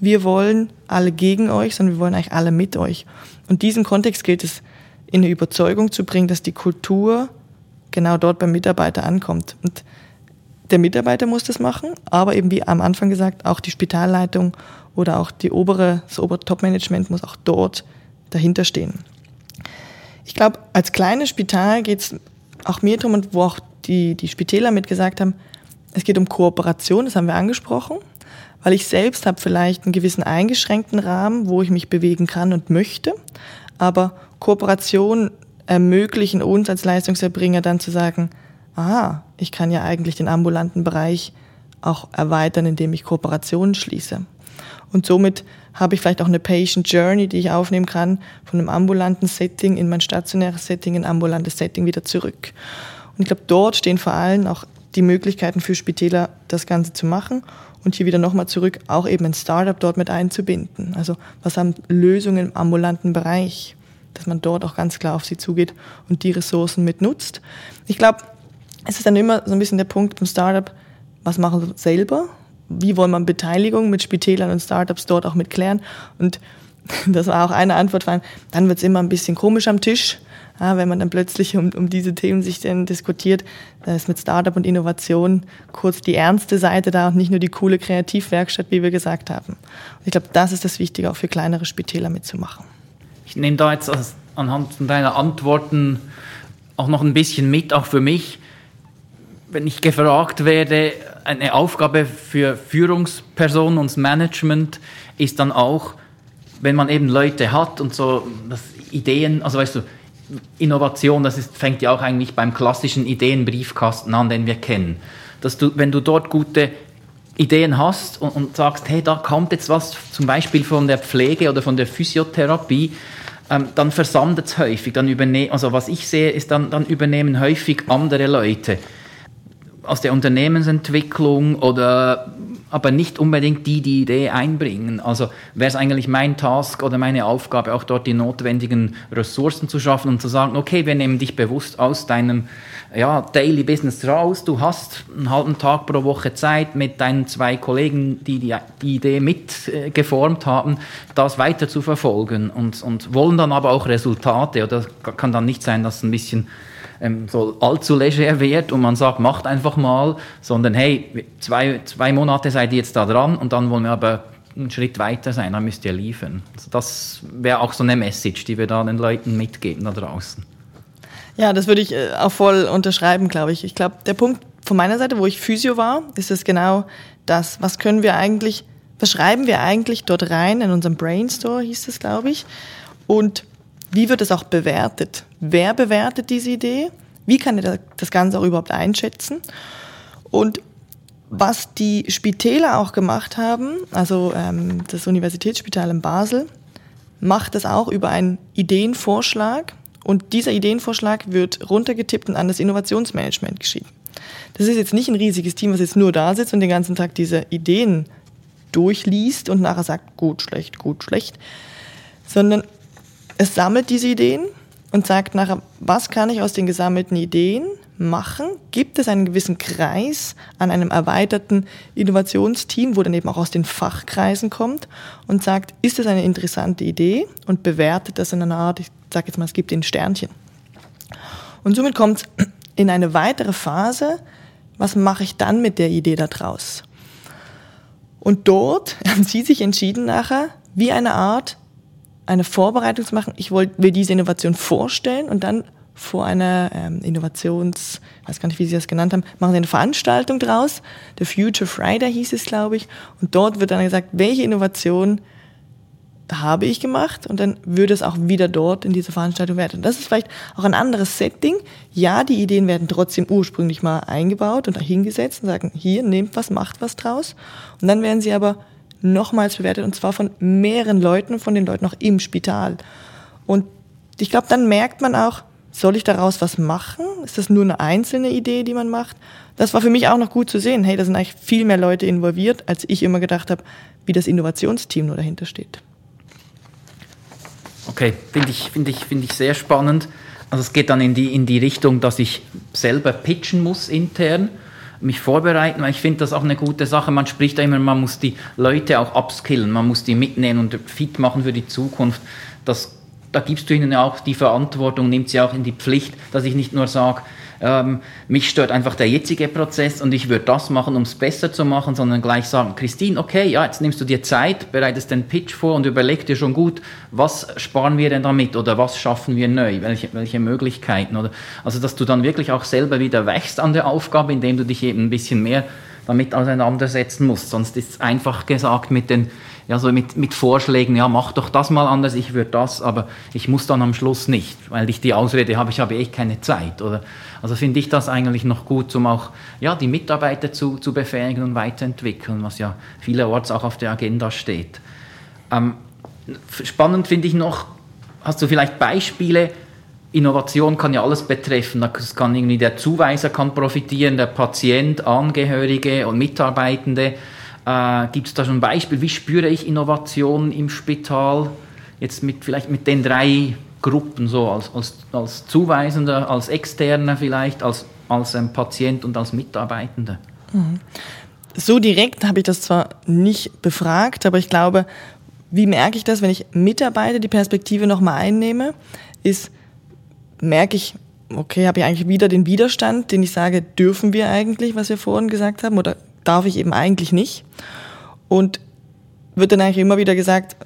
wir wollen alle gegen euch, sondern wir wollen eigentlich alle mit euch. Und diesen Kontext gilt es in eine Überzeugung zu bringen, dass die Kultur genau dort beim Mitarbeiter ankommt. Und der Mitarbeiter muss das machen, aber eben wie am Anfang gesagt, auch die Spitalleitung oder auch die obere, das obere Top-Management muss auch dort dahinter stehen. Ich glaube, als kleines Spital geht es auch mir darum, und wo auch die, die Spitäler mitgesagt haben, es geht um Kooperation, das haben wir angesprochen, weil ich selbst habe vielleicht einen gewissen eingeschränkten Rahmen, wo ich mich bewegen kann und möchte, aber Kooperation ermöglichen uns als Leistungserbringer dann zu sagen, aha, ich kann ja eigentlich den ambulanten Bereich auch erweitern, indem ich Kooperationen schließe. Und somit habe ich vielleicht auch eine Patient Journey, die ich aufnehmen kann, von einem ambulanten Setting in mein stationäres Setting, in ein ambulantes Setting wieder zurück. Und ich glaube, dort stehen vor allem auch die Möglichkeiten für Spitäler, das Ganze zu machen und hier wieder nochmal zurück, auch eben ein Startup dort mit einzubinden. Also was haben Lösungen im ambulanten Bereich? dass man dort auch ganz klar auf sie zugeht und die Ressourcen mitnutzt. Ich glaube, es ist dann immer so ein bisschen der Punkt beim Startup, was machen wir selber? Wie wollen wir Beteiligung mit Spitälern und Startups dort auch mitklären? Und (laughs) das war auch eine Antwort, dann wird es immer ein bisschen komisch am Tisch, ja, wenn man dann plötzlich um, um diese Themen sich dann diskutiert, da ist mit Startup und Innovation kurz die ernste Seite da und nicht nur die coole Kreativwerkstatt, wie wir gesagt haben. Und ich glaube, das ist das Wichtige, auch für kleinere Spitäler mitzumachen. Ich nehme da jetzt anhand deiner Antworten auch noch ein bisschen mit, auch für mich. Wenn ich gefragt werde, eine Aufgabe für Führungspersonen und Management ist dann auch, wenn man eben Leute hat und so Ideen, also weißt du, Innovation, das ist, fängt ja auch eigentlich beim klassischen Ideenbriefkasten an, den wir kennen. Dass du, wenn du dort gute Ideen hast und, und sagst, hey, da kommt jetzt was zum Beispiel von der Pflege oder von der Physiotherapie, ähm, dann versandet es häufig. Dann also was ich sehe, ist dann, dann übernehmen häufig andere Leute aus der Unternehmensentwicklung oder aber nicht unbedingt die die Idee einbringen. Also wäre es eigentlich mein Task oder meine Aufgabe, auch dort die notwendigen Ressourcen zu schaffen und zu sagen, okay, wir nehmen dich bewusst aus deinem ja, Daily Business raus. Du hast einen halben Tag pro Woche Zeit mit deinen zwei Kollegen, die die, die Idee mitgeformt haben, das weiter zu verfolgen und, und wollen dann aber auch Resultate. Oder kann dann nicht sein, dass ein bisschen ähm, so allzu leger wird und man sagt, macht einfach mal, sondern hey, zwei, zwei Monate seid ihr jetzt da dran und dann wollen wir aber einen Schritt weiter sein, dann müsst ihr liefern. Also das wäre auch so eine Message, die wir da den Leuten mitgeben da draußen. Ja, das würde ich äh, auch voll unterschreiben, glaube ich. Ich glaube, der Punkt von meiner Seite, wo ich Physio war, ist es genau das, was können wir eigentlich, was schreiben wir eigentlich dort rein in unserem Brainstore, hieß es, glaube ich. Und wie wird es auch bewertet? Wer bewertet diese Idee? Wie kann er das Ganze auch überhaupt einschätzen? Und was die Spitäler auch gemacht haben, also ähm, das Universitätsspital in Basel, macht das auch über einen Ideenvorschlag. Und dieser Ideenvorschlag wird runtergetippt und an das Innovationsmanagement geschrieben. Das ist jetzt nicht ein riesiges Team, was jetzt nur da sitzt und den ganzen Tag diese Ideen durchliest und nachher sagt, gut, schlecht, gut, schlecht, sondern es sammelt diese Ideen und sagt nachher, was kann ich aus den gesammelten Ideen machen? Gibt es einen gewissen Kreis an einem erweiterten Innovationsteam, wo dann eben auch aus den Fachkreisen kommt und sagt, ist es eine interessante Idee und bewertet das in einer Art, ich sage jetzt mal, es gibt den Sternchen. Und somit kommt es in eine weitere Phase, was mache ich dann mit der Idee daraus? Und dort (laughs) haben Sie sich entschieden nachher, wie eine Art eine Vorbereitung zu machen. Ich will diese Innovation vorstellen und dann vor einer ähm, Innovations, weiß gar nicht, wie Sie das genannt haben, machen Sie eine Veranstaltung draus. The Future Friday hieß es, glaube ich. Und dort wird dann gesagt, welche Innovation habe ich gemacht und dann würde es auch wieder dort in dieser Veranstaltung werden. Und das ist vielleicht auch ein anderes Setting. Ja, die Ideen werden trotzdem ursprünglich mal eingebaut und dahingesetzt und sagen, hier, nehmt was, macht was draus. Und dann werden sie aber nochmals bewertet und zwar von mehreren Leuten, von den Leuten auch im Spital. Und ich glaube, dann merkt man auch, soll ich daraus was machen? Ist das nur eine einzelne Idee, die man macht? Das war für mich auch noch gut zu sehen. Hey, da sind eigentlich viel mehr Leute involviert, als ich immer gedacht habe, wie das Innovationsteam nur dahinter steht. Okay, finde ich, find ich, find ich sehr spannend. Also es geht dann in die, in die Richtung, dass ich selber pitchen muss intern mich vorbereiten, weil ich finde das auch eine gute Sache. Man spricht da immer, man muss die Leute auch upskillen, man muss die mitnehmen und fit machen für die Zukunft. Das, da gibst du ihnen auch die Verantwortung, nimmt sie auch in die Pflicht, dass ich nicht nur sage, ähm, mich stört einfach der jetzige Prozess und ich würde das machen, um es besser zu machen, sondern gleich sagen, Christine, okay, ja, jetzt nimmst du dir Zeit, bereitest den Pitch vor und überleg dir schon gut, was sparen wir denn damit oder was schaffen wir neu, welche, welche Möglichkeiten oder, also dass du dann wirklich auch selber wieder wächst an der Aufgabe, indem du dich eben ein bisschen mehr damit auseinandersetzen musst, sonst ist es einfach gesagt mit den ja, so mit, mit Vorschlägen, ja, mach doch das mal anders, ich würde das, aber ich muss dann am Schluss nicht, weil ich die Ausrede habe, ich habe echt keine Zeit. Oder, also finde ich das eigentlich noch gut, um auch ja, die Mitarbeiter zu, zu befähigen und weiterentwickeln, was ja vielerorts auch auf der Agenda steht. Ähm, spannend finde ich noch, hast du vielleicht Beispiele, Innovation kann ja alles betreffen. Das kann irgendwie der Zuweiser kann profitieren, der Patient, Angehörige und Mitarbeitende. Äh, Gibt es da schon ein Beispiel? Wie spüre ich Innovation im Spital? Jetzt mit, vielleicht mit den drei Gruppen, so als, als, als Zuweisender, als Externer vielleicht, als, als ähm, Patient und als Mitarbeitender? Mhm. So direkt habe ich das zwar nicht befragt, aber ich glaube, wie merke ich das, wenn ich Mitarbeiter die Perspektive nochmal einnehme, ist, merke ich, okay, habe ich eigentlich wieder den Widerstand, den ich sage, dürfen wir eigentlich, was wir vorhin gesagt haben, oder darf ich eben eigentlich nicht? Und wird dann eigentlich immer wieder gesagt,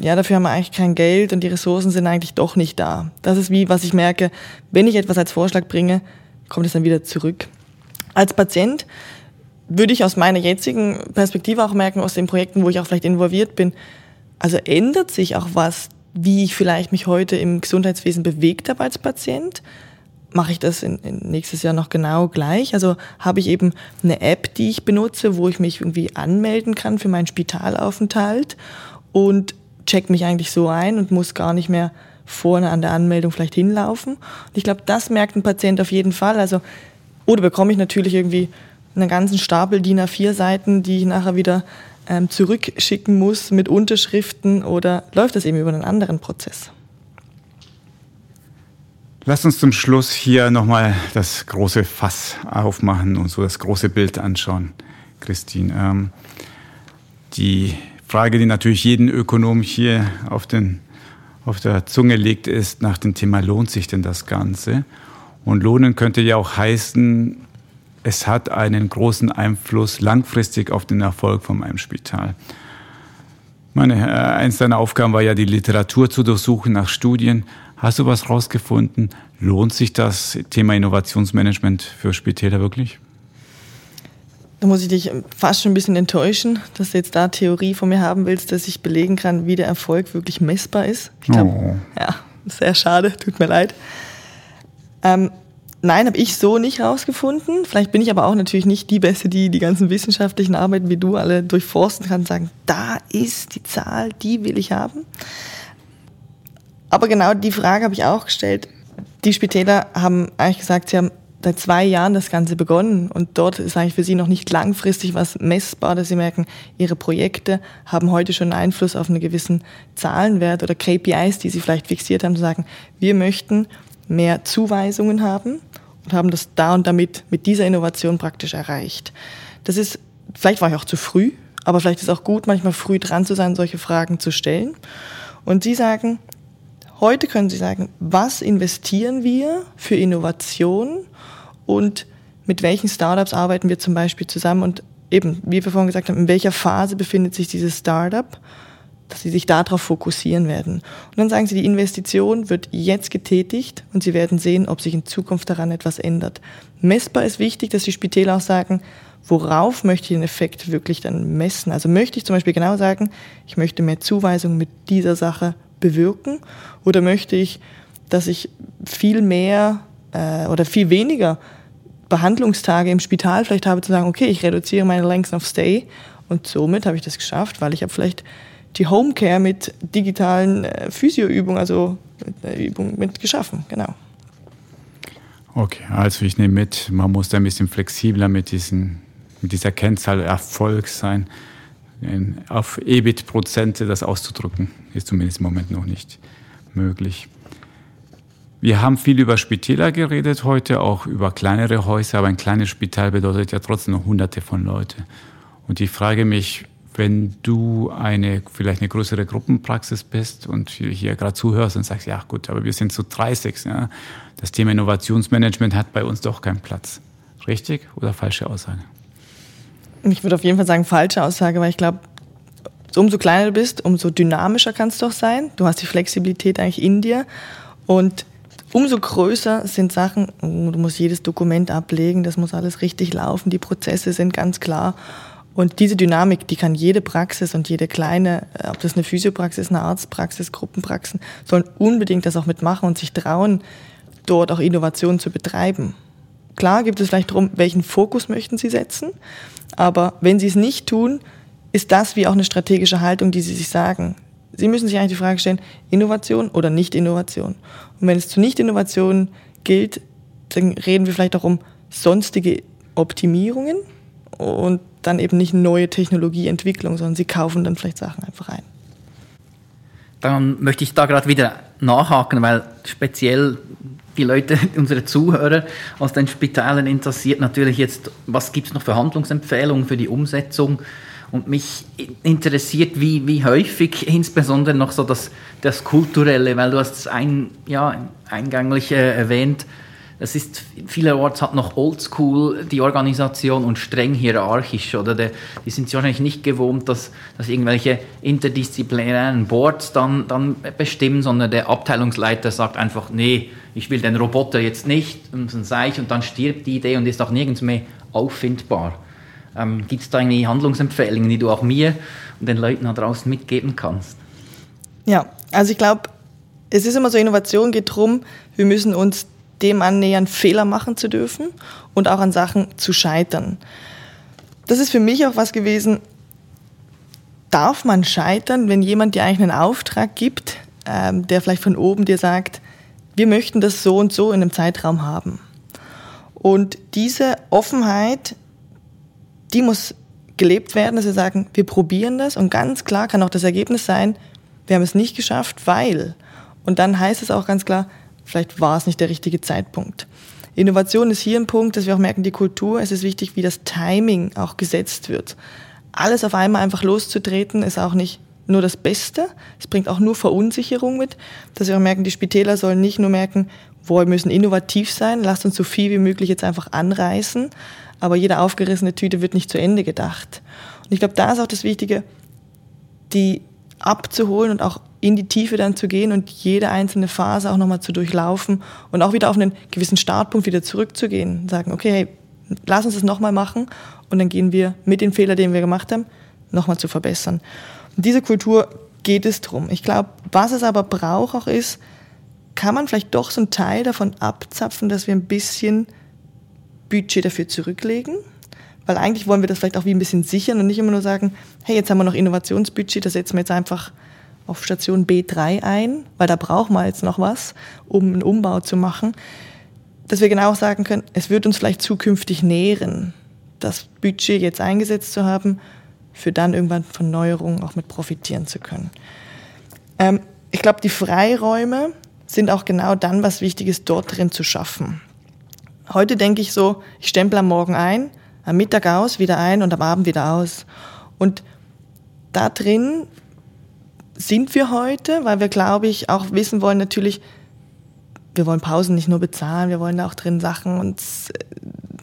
ja, dafür haben wir eigentlich kein Geld und die Ressourcen sind eigentlich doch nicht da. Das ist wie, was ich merke, wenn ich etwas als Vorschlag bringe, kommt es dann wieder zurück. Als Patient würde ich aus meiner jetzigen Perspektive auch merken, aus den Projekten, wo ich auch vielleicht involviert bin, also ändert sich auch was, wie ich vielleicht mich heute im Gesundheitswesen bewegt habe als Patient. Mache ich das in, in nächstes Jahr noch genau gleich? Also habe ich eben eine App, die ich benutze, wo ich mich irgendwie anmelden kann für meinen Spitalaufenthalt und check mich eigentlich so ein und muss gar nicht mehr vorne an der Anmeldung vielleicht hinlaufen. Und ich glaube, das merkt ein Patient auf jeden Fall. Also, oder bekomme ich natürlich irgendwie einen ganzen Stapel DIN A4 Seiten, die ich nachher wieder ähm, zurückschicken muss mit Unterschriften oder läuft das eben über einen anderen Prozess? Lass uns zum Schluss hier nochmal das große Fass aufmachen und so das große Bild anschauen, Christine. Ähm, die Frage, die natürlich jeden Ökonom hier auf, den, auf der Zunge liegt, ist nach dem Thema, lohnt sich denn das Ganze? Und lohnen könnte ja auch heißen, es hat einen großen Einfluss langfristig auf den Erfolg von einem Spital. Meine, äh, eins deiner Aufgaben war ja, die Literatur zu durchsuchen nach Studien. Hast du was rausgefunden? Lohnt sich das Thema Innovationsmanagement für Spitäler wirklich? Da muss ich dich fast schon ein bisschen enttäuschen, dass du jetzt da Theorie von mir haben willst, dass ich belegen kann, wie der Erfolg wirklich messbar ist. Ich glaube, oh. ja, sehr schade, tut mir leid. Ähm, Nein, habe ich so nicht rausgefunden. Vielleicht bin ich aber auch natürlich nicht die Beste, die die ganzen wissenschaftlichen Arbeiten wie du alle durchforsten kann und sagen, da ist die Zahl, die will ich haben. Aber genau die Frage habe ich auch gestellt. Die Spitäler haben eigentlich gesagt, sie haben seit zwei Jahren das Ganze begonnen und dort ist eigentlich für sie noch nicht langfristig was messbar, dass sie merken, ihre Projekte haben heute schon Einfluss auf einen gewissen Zahlenwert oder KPIs, die sie vielleicht fixiert haben, zu sagen, wir möchten mehr Zuweisungen haben und haben das da und damit mit dieser Innovation praktisch erreicht. Das ist, vielleicht war ich auch zu früh, aber vielleicht ist auch gut, manchmal früh dran zu sein, solche Fragen zu stellen. Und Sie sagen, heute können Sie sagen, was investieren wir für Innovation und mit welchen Startups arbeiten wir zum Beispiel zusammen und eben, wie wir vorhin gesagt haben, in welcher Phase befindet sich dieses Startup dass sie sich darauf fokussieren werden. Und dann sagen sie, die Investition wird jetzt getätigt und sie werden sehen, ob sich in Zukunft daran etwas ändert. Messbar ist wichtig, dass die Spitäler auch sagen, worauf möchte ich den Effekt wirklich dann messen? Also möchte ich zum Beispiel genau sagen, ich möchte mehr Zuweisungen mit dieser Sache bewirken oder möchte ich, dass ich viel mehr äh, oder viel weniger Behandlungstage im Spital vielleicht habe, zu sagen, okay, ich reduziere meine Length of Stay und somit habe ich das geschafft, weil ich habe vielleicht die Homecare mit digitalen äh, Physioübungen, also mit einer Übung mit geschaffen, genau. Okay, also ich nehme mit, man muss da ein bisschen flexibler mit, diesen, mit dieser Kennzahl Erfolg sein. Auf EBIT-Prozente das auszudrücken, ist zumindest im Moment noch nicht möglich. Wir haben viel über Spitäler geredet heute, auch über kleinere Häuser, aber ein kleines Spital bedeutet ja trotzdem noch hunderte von Leuten. Und ich frage mich, wenn du eine vielleicht eine größere Gruppenpraxis bist und hier gerade zuhörst und sagst, ja gut, aber wir sind zu 30, ja, das Thema Innovationsmanagement hat bei uns doch keinen Platz. Richtig oder falsche Aussage? Ich würde auf jeden Fall sagen falsche Aussage, weil ich glaube, umso kleiner du bist, umso dynamischer kannst du auch sein. Du hast die Flexibilität eigentlich in dir und umso größer sind Sachen, oh, du musst jedes Dokument ablegen, das muss alles richtig laufen, die Prozesse sind ganz klar und diese Dynamik, die kann jede Praxis und jede kleine, äh, ob das eine Physiopraxis, eine Arztpraxis, Gruppenpraxen, sollen unbedingt das auch mitmachen und sich trauen, dort auch Innovationen zu betreiben. Klar gibt es vielleicht darum, welchen Fokus möchten Sie setzen, aber wenn Sie es nicht tun, ist das wie auch eine strategische Haltung, die Sie sich sagen. Sie müssen sich eigentlich die Frage stellen, Innovation oder Nicht-Innovation. Und wenn es zu Nicht-Innovation gilt, dann reden wir vielleicht auch um sonstige Optimierungen und dann eben nicht neue Technologieentwicklung, sondern sie kaufen dann vielleicht Sachen einfach ein. Dann möchte ich da gerade wieder nachhaken, weil speziell die Leute, (laughs) unsere Zuhörer aus den Spitalen interessiert natürlich jetzt, was gibt es noch für Handlungsempfehlungen für die Umsetzung? Und mich interessiert, wie, wie häufig insbesondere noch so das, das Kulturelle, weil du hast es ein, ja, eingänglich äh, erwähnt, das ist vielerorts hat noch oldschool die Organisation und streng hierarchisch. Oder der, die sind sich wahrscheinlich nicht gewohnt, dass, dass irgendwelche interdisziplinären Boards dann, dann bestimmen, sondern der Abteilungsleiter sagt einfach, nee, ich will den Roboter jetzt nicht, und dann sage ich, und dann stirbt die Idee und ist auch nirgends mehr auffindbar. Ähm, Gibt es da irgendwie Handlungsempfehlungen, die du auch mir und den Leuten da draußen mitgeben kannst? Ja, also ich glaube, es ist immer so, Innovation geht darum, wir müssen uns dem annähern, Fehler machen zu dürfen und auch an Sachen zu scheitern. Das ist für mich auch was gewesen, darf man scheitern, wenn jemand dir eigentlich einen Auftrag gibt, ähm, der vielleicht von oben dir sagt, wir möchten das so und so in einem Zeitraum haben. Und diese Offenheit, die muss gelebt werden, dass wir sagen, wir probieren das und ganz klar kann auch das Ergebnis sein, wir haben es nicht geschafft, weil. Und dann heißt es auch ganz klar, Vielleicht war es nicht der richtige Zeitpunkt. Innovation ist hier ein Punkt, dass wir auch merken, die Kultur, es ist wichtig, wie das Timing auch gesetzt wird. Alles auf einmal einfach loszutreten, ist auch nicht nur das Beste. Es bringt auch nur Verunsicherung mit, dass wir auch merken, die Spitäler sollen nicht nur merken, wo wir müssen innovativ sein, lasst uns so viel wie möglich jetzt einfach anreißen, aber jede aufgerissene Tüte wird nicht zu Ende gedacht. Und ich glaube, da ist auch das Wichtige, die abzuholen und auch in die Tiefe dann zu gehen und jede einzelne Phase auch nochmal zu durchlaufen und auch wieder auf einen gewissen Startpunkt wieder zurückzugehen. Sagen, okay, hey, lass uns das nochmal machen und dann gehen wir mit den Fehlern, den wir gemacht haben, nochmal zu verbessern. Und diese Kultur geht es drum. Ich glaube, was es aber braucht auch ist, kann man vielleicht doch so einen Teil davon abzapfen, dass wir ein bisschen Budget dafür zurücklegen. Weil eigentlich wollen wir das vielleicht auch wie ein bisschen sichern und nicht immer nur sagen, hey, jetzt haben wir noch Innovationsbudget, das setzen wir jetzt einfach auf Station B3 ein, weil da brauchen wir jetzt noch was, um einen Umbau zu machen, dass wir genau sagen können, es wird uns vielleicht zukünftig nähren, das Budget jetzt eingesetzt zu haben, für dann irgendwann von Neuerungen auch mit profitieren zu können. Ähm, ich glaube, die Freiräume sind auch genau dann was Wichtiges, dort drin zu schaffen. Heute denke ich so, ich stempel am Morgen ein, am Mittag aus, wieder ein und am Abend wieder aus. Und da drin sind wir heute, weil wir, glaube ich, auch wissen wollen, natürlich, wir wollen Pausen nicht nur bezahlen, wir wollen auch drin Sachen uns äh,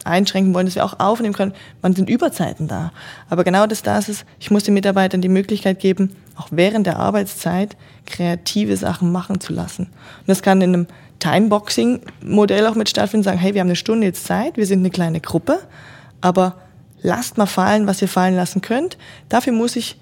einschränken wollen, dass wir auch aufnehmen können. Wann sind Überzeiten da? Aber genau das, das ist, ich muss den Mitarbeitern die Möglichkeit geben, auch während der Arbeitszeit kreative Sachen machen zu lassen. Und das kann in einem Timeboxing-Modell auch mit stattfinden, sagen, hey, wir haben eine Stunde jetzt Zeit, wir sind eine kleine Gruppe, aber lasst mal fallen, was ihr fallen lassen könnt. Dafür muss ich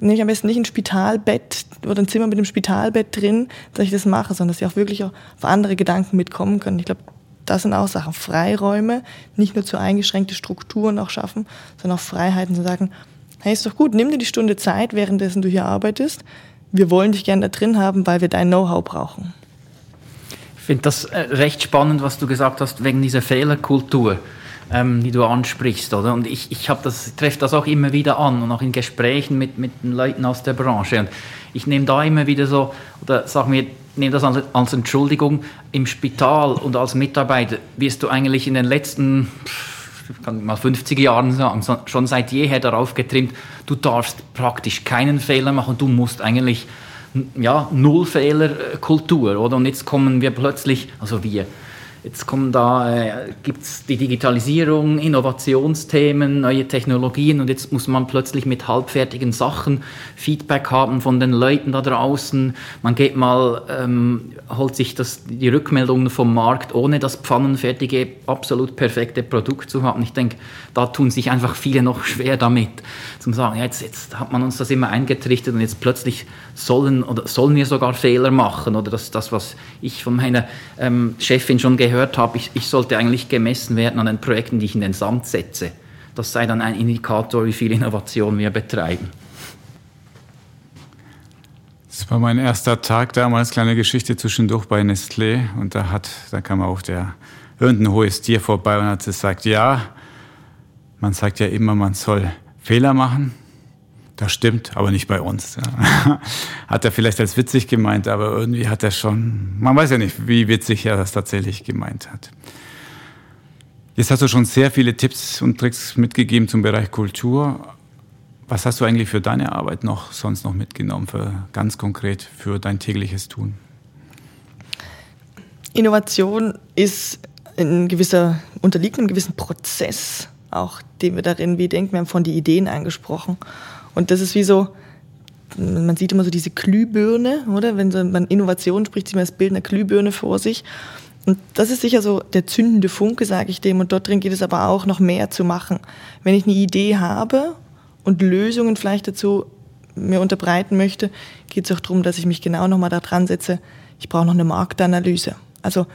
nehme ich am besten nicht ein Spitalbett oder ein Zimmer mit einem Spitalbett drin, dass ich das mache, sondern dass sie auch wirklich auf andere Gedanken mitkommen können. Ich glaube, das sind auch Sachen. Freiräume, nicht nur zu eingeschränkte Strukturen auch schaffen, sondern auch Freiheiten zu sagen, hey, ist doch gut, nimm dir die Stunde Zeit, währenddessen du hier arbeitest. Wir wollen dich gerne da drin haben, weil wir dein Know-how brauchen. Ich finde das äh, recht spannend, was du gesagt hast, wegen dieser Fehlerkultur ähm, die du ansprichst, oder? Und ich, ich das, treffe das auch immer wieder an und auch in Gesprächen mit, mit den Leuten aus der Branche. Und ich nehme da immer wieder so, oder sagen wir, nehme das als, als Entschuldigung, im Spital und als Mitarbeiter wirst du eigentlich in den letzten, ich kann mal 50 Jahren sagen, schon seit jeher darauf getrimmt, du darfst praktisch keinen Fehler machen, du musst eigentlich ja, Nullfehlerkultur, oder? Und jetzt kommen wir plötzlich, also wir, Jetzt kommen da, äh, gibt es die Digitalisierung, Innovationsthemen, neue Technologien und jetzt muss man plötzlich mit halbfertigen Sachen Feedback haben von den Leuten da draußen. Man geht mal, ähm, holt sich das, die Rückmeldungen vom Markt, ohne das pfannenfertige, absolut perfekte Produkt zu haben. Ich denke, da tun sich einfach viele noch schwer damit, zum sagen, ja, jetzt, jetzt hat man uns das immer eingetrichtert und jetzt plötzlich sollen oder sollen wir sogar Fehler machen oder das, das was ich von meiner ähm, Chefin schon gehört habe, ich, ich sollte eigentlich gemessen werden an den Projekten, die ich in den Sand setze. Das sei dann ein Indikator, wie viel Innovation wir betreiben. Das war mein erster Tag damals, kleine Geschichte zwischendurch bei Nestlé. Und da, hat, da kam auch der irgendein hohes Tier vorbei und hat gesagt, ja, man sagt ja immer, man soll Fehler machen, Das stimmt, aber nicht bei uns. (laughs) Hat er vielleicht als witzig gemeint, aber irgendwie hat er schon, man weiß ja nicht, wie witzig er das tatsächlich gemeint hat. Jetzt hast du schon sehr viele Tipps und Tricks mitgegeben zum Bereich Kultur. Was hast du eigentlich für deine Arbeit noch sonst noch mitgenommen, für ganz konkret für dein tägliches Tun? Innovation ist ein gewisser, unterliegt einem gewissen Prozess, auch den wir darin wie denken. Wir haben von die Ideen angesprochen. Und das ist wie so, man sieht immer so diese Glühbirne, oder? Wenn so man Innovation spricht, sieht man das Bild einer Glühbirne vor sich. Und das ist sicher so der zündende Funke, sage ich dem. Und dort drin geht es aber auch noch mehr zu machen. Wenn ich eine Idee habe und Lösungen vielleicht dazu mir unterbreiten möchte, geht es auch darum, dass ich mich genau nochmal da dran setze. Ich brauche noch eine Marktanalyse. Also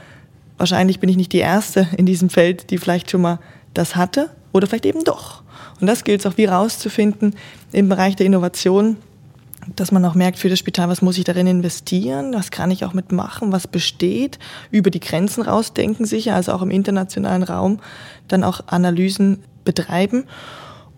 wahrscheinlich bin ich nicht die Erste in diesem Feld, die vielleicht schon mal das hatte oder vielleicht eben doch. Und das gilt es auch wie rauszufinden im Bereich der Innovation, dass man auch merkt für das Spital, was muss ich darin investieren, was kann ich auch mitmachen, was besteht, über die Grenzen rausdenken sicher, also auch im internationalen Raum dann auch Analysen betreiben.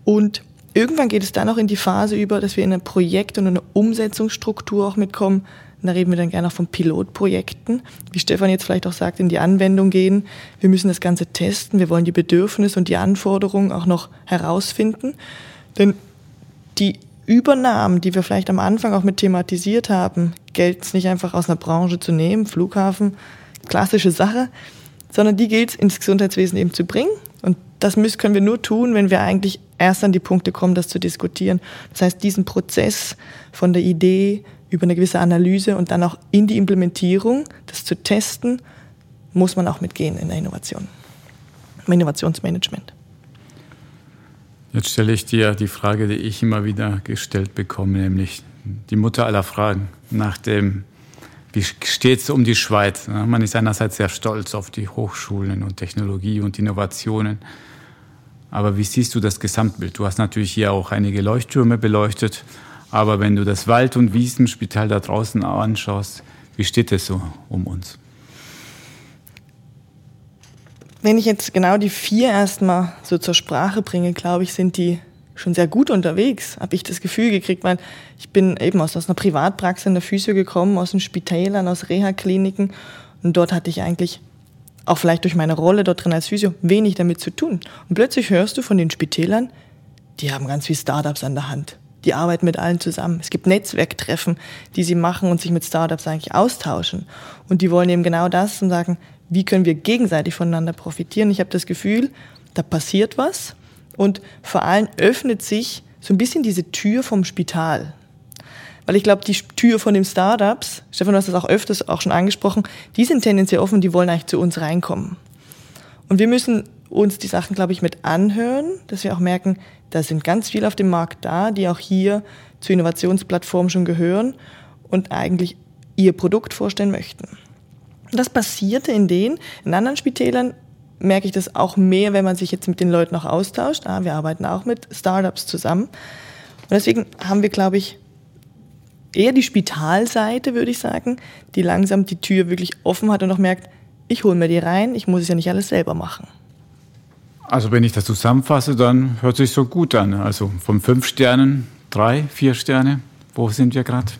Und irgendwann geht es dann auch in die Phase über, dass wir in ein Projekt und eine Umsetzungsstruktur auch mitkommen, da reden wir dann gerne auch von Pilotprojekten, wie Stefan jetzt vielleicht auch sagt, in die Anwendung gehen. Wir müssen das Ganze testen, wir wollen die Bedürfnisse und die Anforderungen auch noch herausfinden. Denn die Übernahmen, die wir vielleicht am Anfang auch mit thematisiert haben, gilt es nicht einfach aus einer Branche zu nehmen, Flughafen, klassische Sache, sondern die gilt es ins Gesundheitswesen eben zu bringen. Und das müssen, können wir nur tun, wenn wir eigentlich erst an die Punkte kommen, das zu diskutieren. Das heißt, diesen Prozess von der Idee über eine gewisse Analyse und dann auch in die Implementierung, das zu testen, muss man auch mitgehen in der Innovation, im Innovationsmanagement. Jetzt stelle ich dir die Frage, die ich immer wieder gestellt bekomme, nämlich die Mutter aller Fragen nach dem, wie steht es um die Schweiz? Man ist einerseits sehr stolz auf die Hochschulen und Technologie und Innovationen. Aber wie siehst du das Gesamtbild? Du hast natürlich hier auch einige Leuchttürme beleuchtet. Aber wenn du das Wald- und Wiesenspital da draußen anschaust, wie steht es so um uns? Wenn ich jetzt genau die vier erstmal so zur Sprache bringe, glaube ich, sind die schon sehr gut unterwegs, habe ich das Gefühl gekriegt, weil ich bin eben aus, aus einer Privatpraxis in der Physio gekommen, aus den Spitälern, aus Reha-Kliniken und dort hatte ich eigentlich auch vielleicht durch meine Rolle dort drin als Physio wenig damit zu tun. Und plötzlich hörst du von den Spitälern, die haben ganz viele Startups an der Hand die arbeiten mit allen zusammen. Es gibt Netzwerktreffen, die sie machen und sich mit Startups eigentlich austauschen. Und die wollen eben genau das und sagen, wie können wir gegenseitig voneinander profitieren. Ich habe das Gefühl, da passiert was und vor allem öffnet sich so ein bisschen diese Tür vom Spital. Weil ich glaube, die Tür von den Startups, Stefan, du hast das auch öfters auch schon angesprochen, die sind tendenziell offen, die wollen eigentlich zu uns reinkommen. Und wir müssen uns die Sachen, glaube ich, mit anhören, dass wir auch merken, da sind ganz viele auf dem Markt da, die auch hier zur Innovationsplattform schon gehören und eigentlich ihr Produkt vorstellen möchten. Das passierte in den, in anderen Spitälern merke ich das auch mehr, wenn man sich jetzt mit den Leuten auch austauscht. Ah, wir arbeiten auch mit Startups zusammen. Und deswegen haben wir, glaube ich, eher die Spitalseite, würde ich sagen, die langsam die Tür wirklich offen hat und auch merkt, ich hole mir die rein, ich muss es ja nicht alles selber machen. Also wenn ich das zusammenfasse, dann hört sich so gut an. Also von fünf Sternen, drei, vier Sterne. Wo sind wir gerade?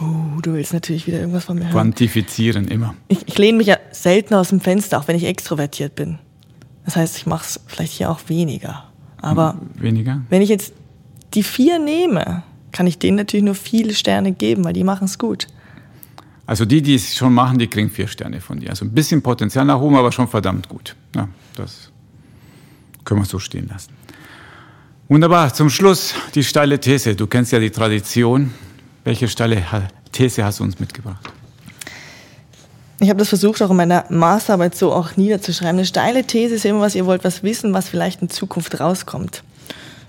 Oh, du willst natürlich wieder irgendwas von mir hören. Quantifizieren immer. Ich, ich lehne mich ja selten aus dem Fenster, auch wenn ich extrovertiert bin. Das heißt, ich mache es vielleicht hier auch weniger. Aber weniger? wenn ich jetzt die vier nehme, kann ich denen natürlich nur viele Sterne geben, weil die machen es gut. Also die, die es schon machen, die kriegen vier Sterne von dir. Also ein bisschen Potenzial nach oben, aber schon verdammt gut. Ja, das können wir so stehen lassen. Wunderbar. Zum Schluss die steile These. Du kennst ja die Tradition. Welche steile These hast du uns mitgebracht? Ich habe das versucht, auch in meiner Masterarbeit so auch niederzuschreiben. Eine steile These ist immer was, ihr wollt was wissen, was vielleicht in Zukunft rauskommt.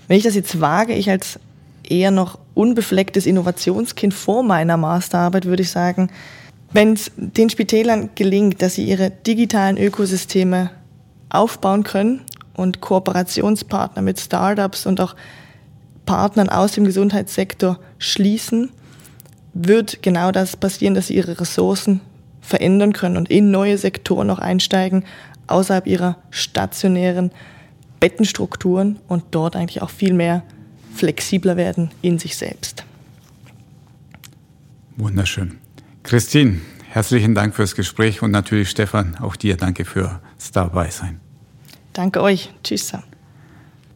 Wenn ich das jetzt wage, ich als eher noch unbeflecktes Innovationskind vor meiner Masterarbeit, würde ich sagen, wenn es den Spitälern gelingt, dass sie ihre digitalen Ökosysteme aufbauen können und Kooperationspartner mit Startups und auch Partnern aus dem Gesundheitssektor schließen, wird genau das passieren, dass sie ihre Ressourcen verändern können und in neue Sektoren noch einsteigen, außerhalb ihrer stationären Bettenstrukturen und dort eigentlich auch viel mehr flexibler werden in sich selbst. Wunderschön. Christine, herzlichen Dank fürs Gespräch und natürlich Stefan, auch dir danke fürs Dabeisein. Danke euch. Tschüss.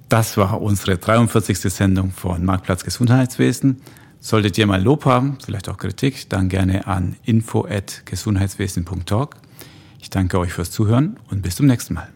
Das war unsere 43. Sendung von Marktplatz Gesundheitswesen. Solltet ihr mal Lob haben, vielleicht auch Kritik, dann gerne an info@gesundheitswesen.talk. Ich danke euch fürs Zuhören und bis zum nächsten Mal.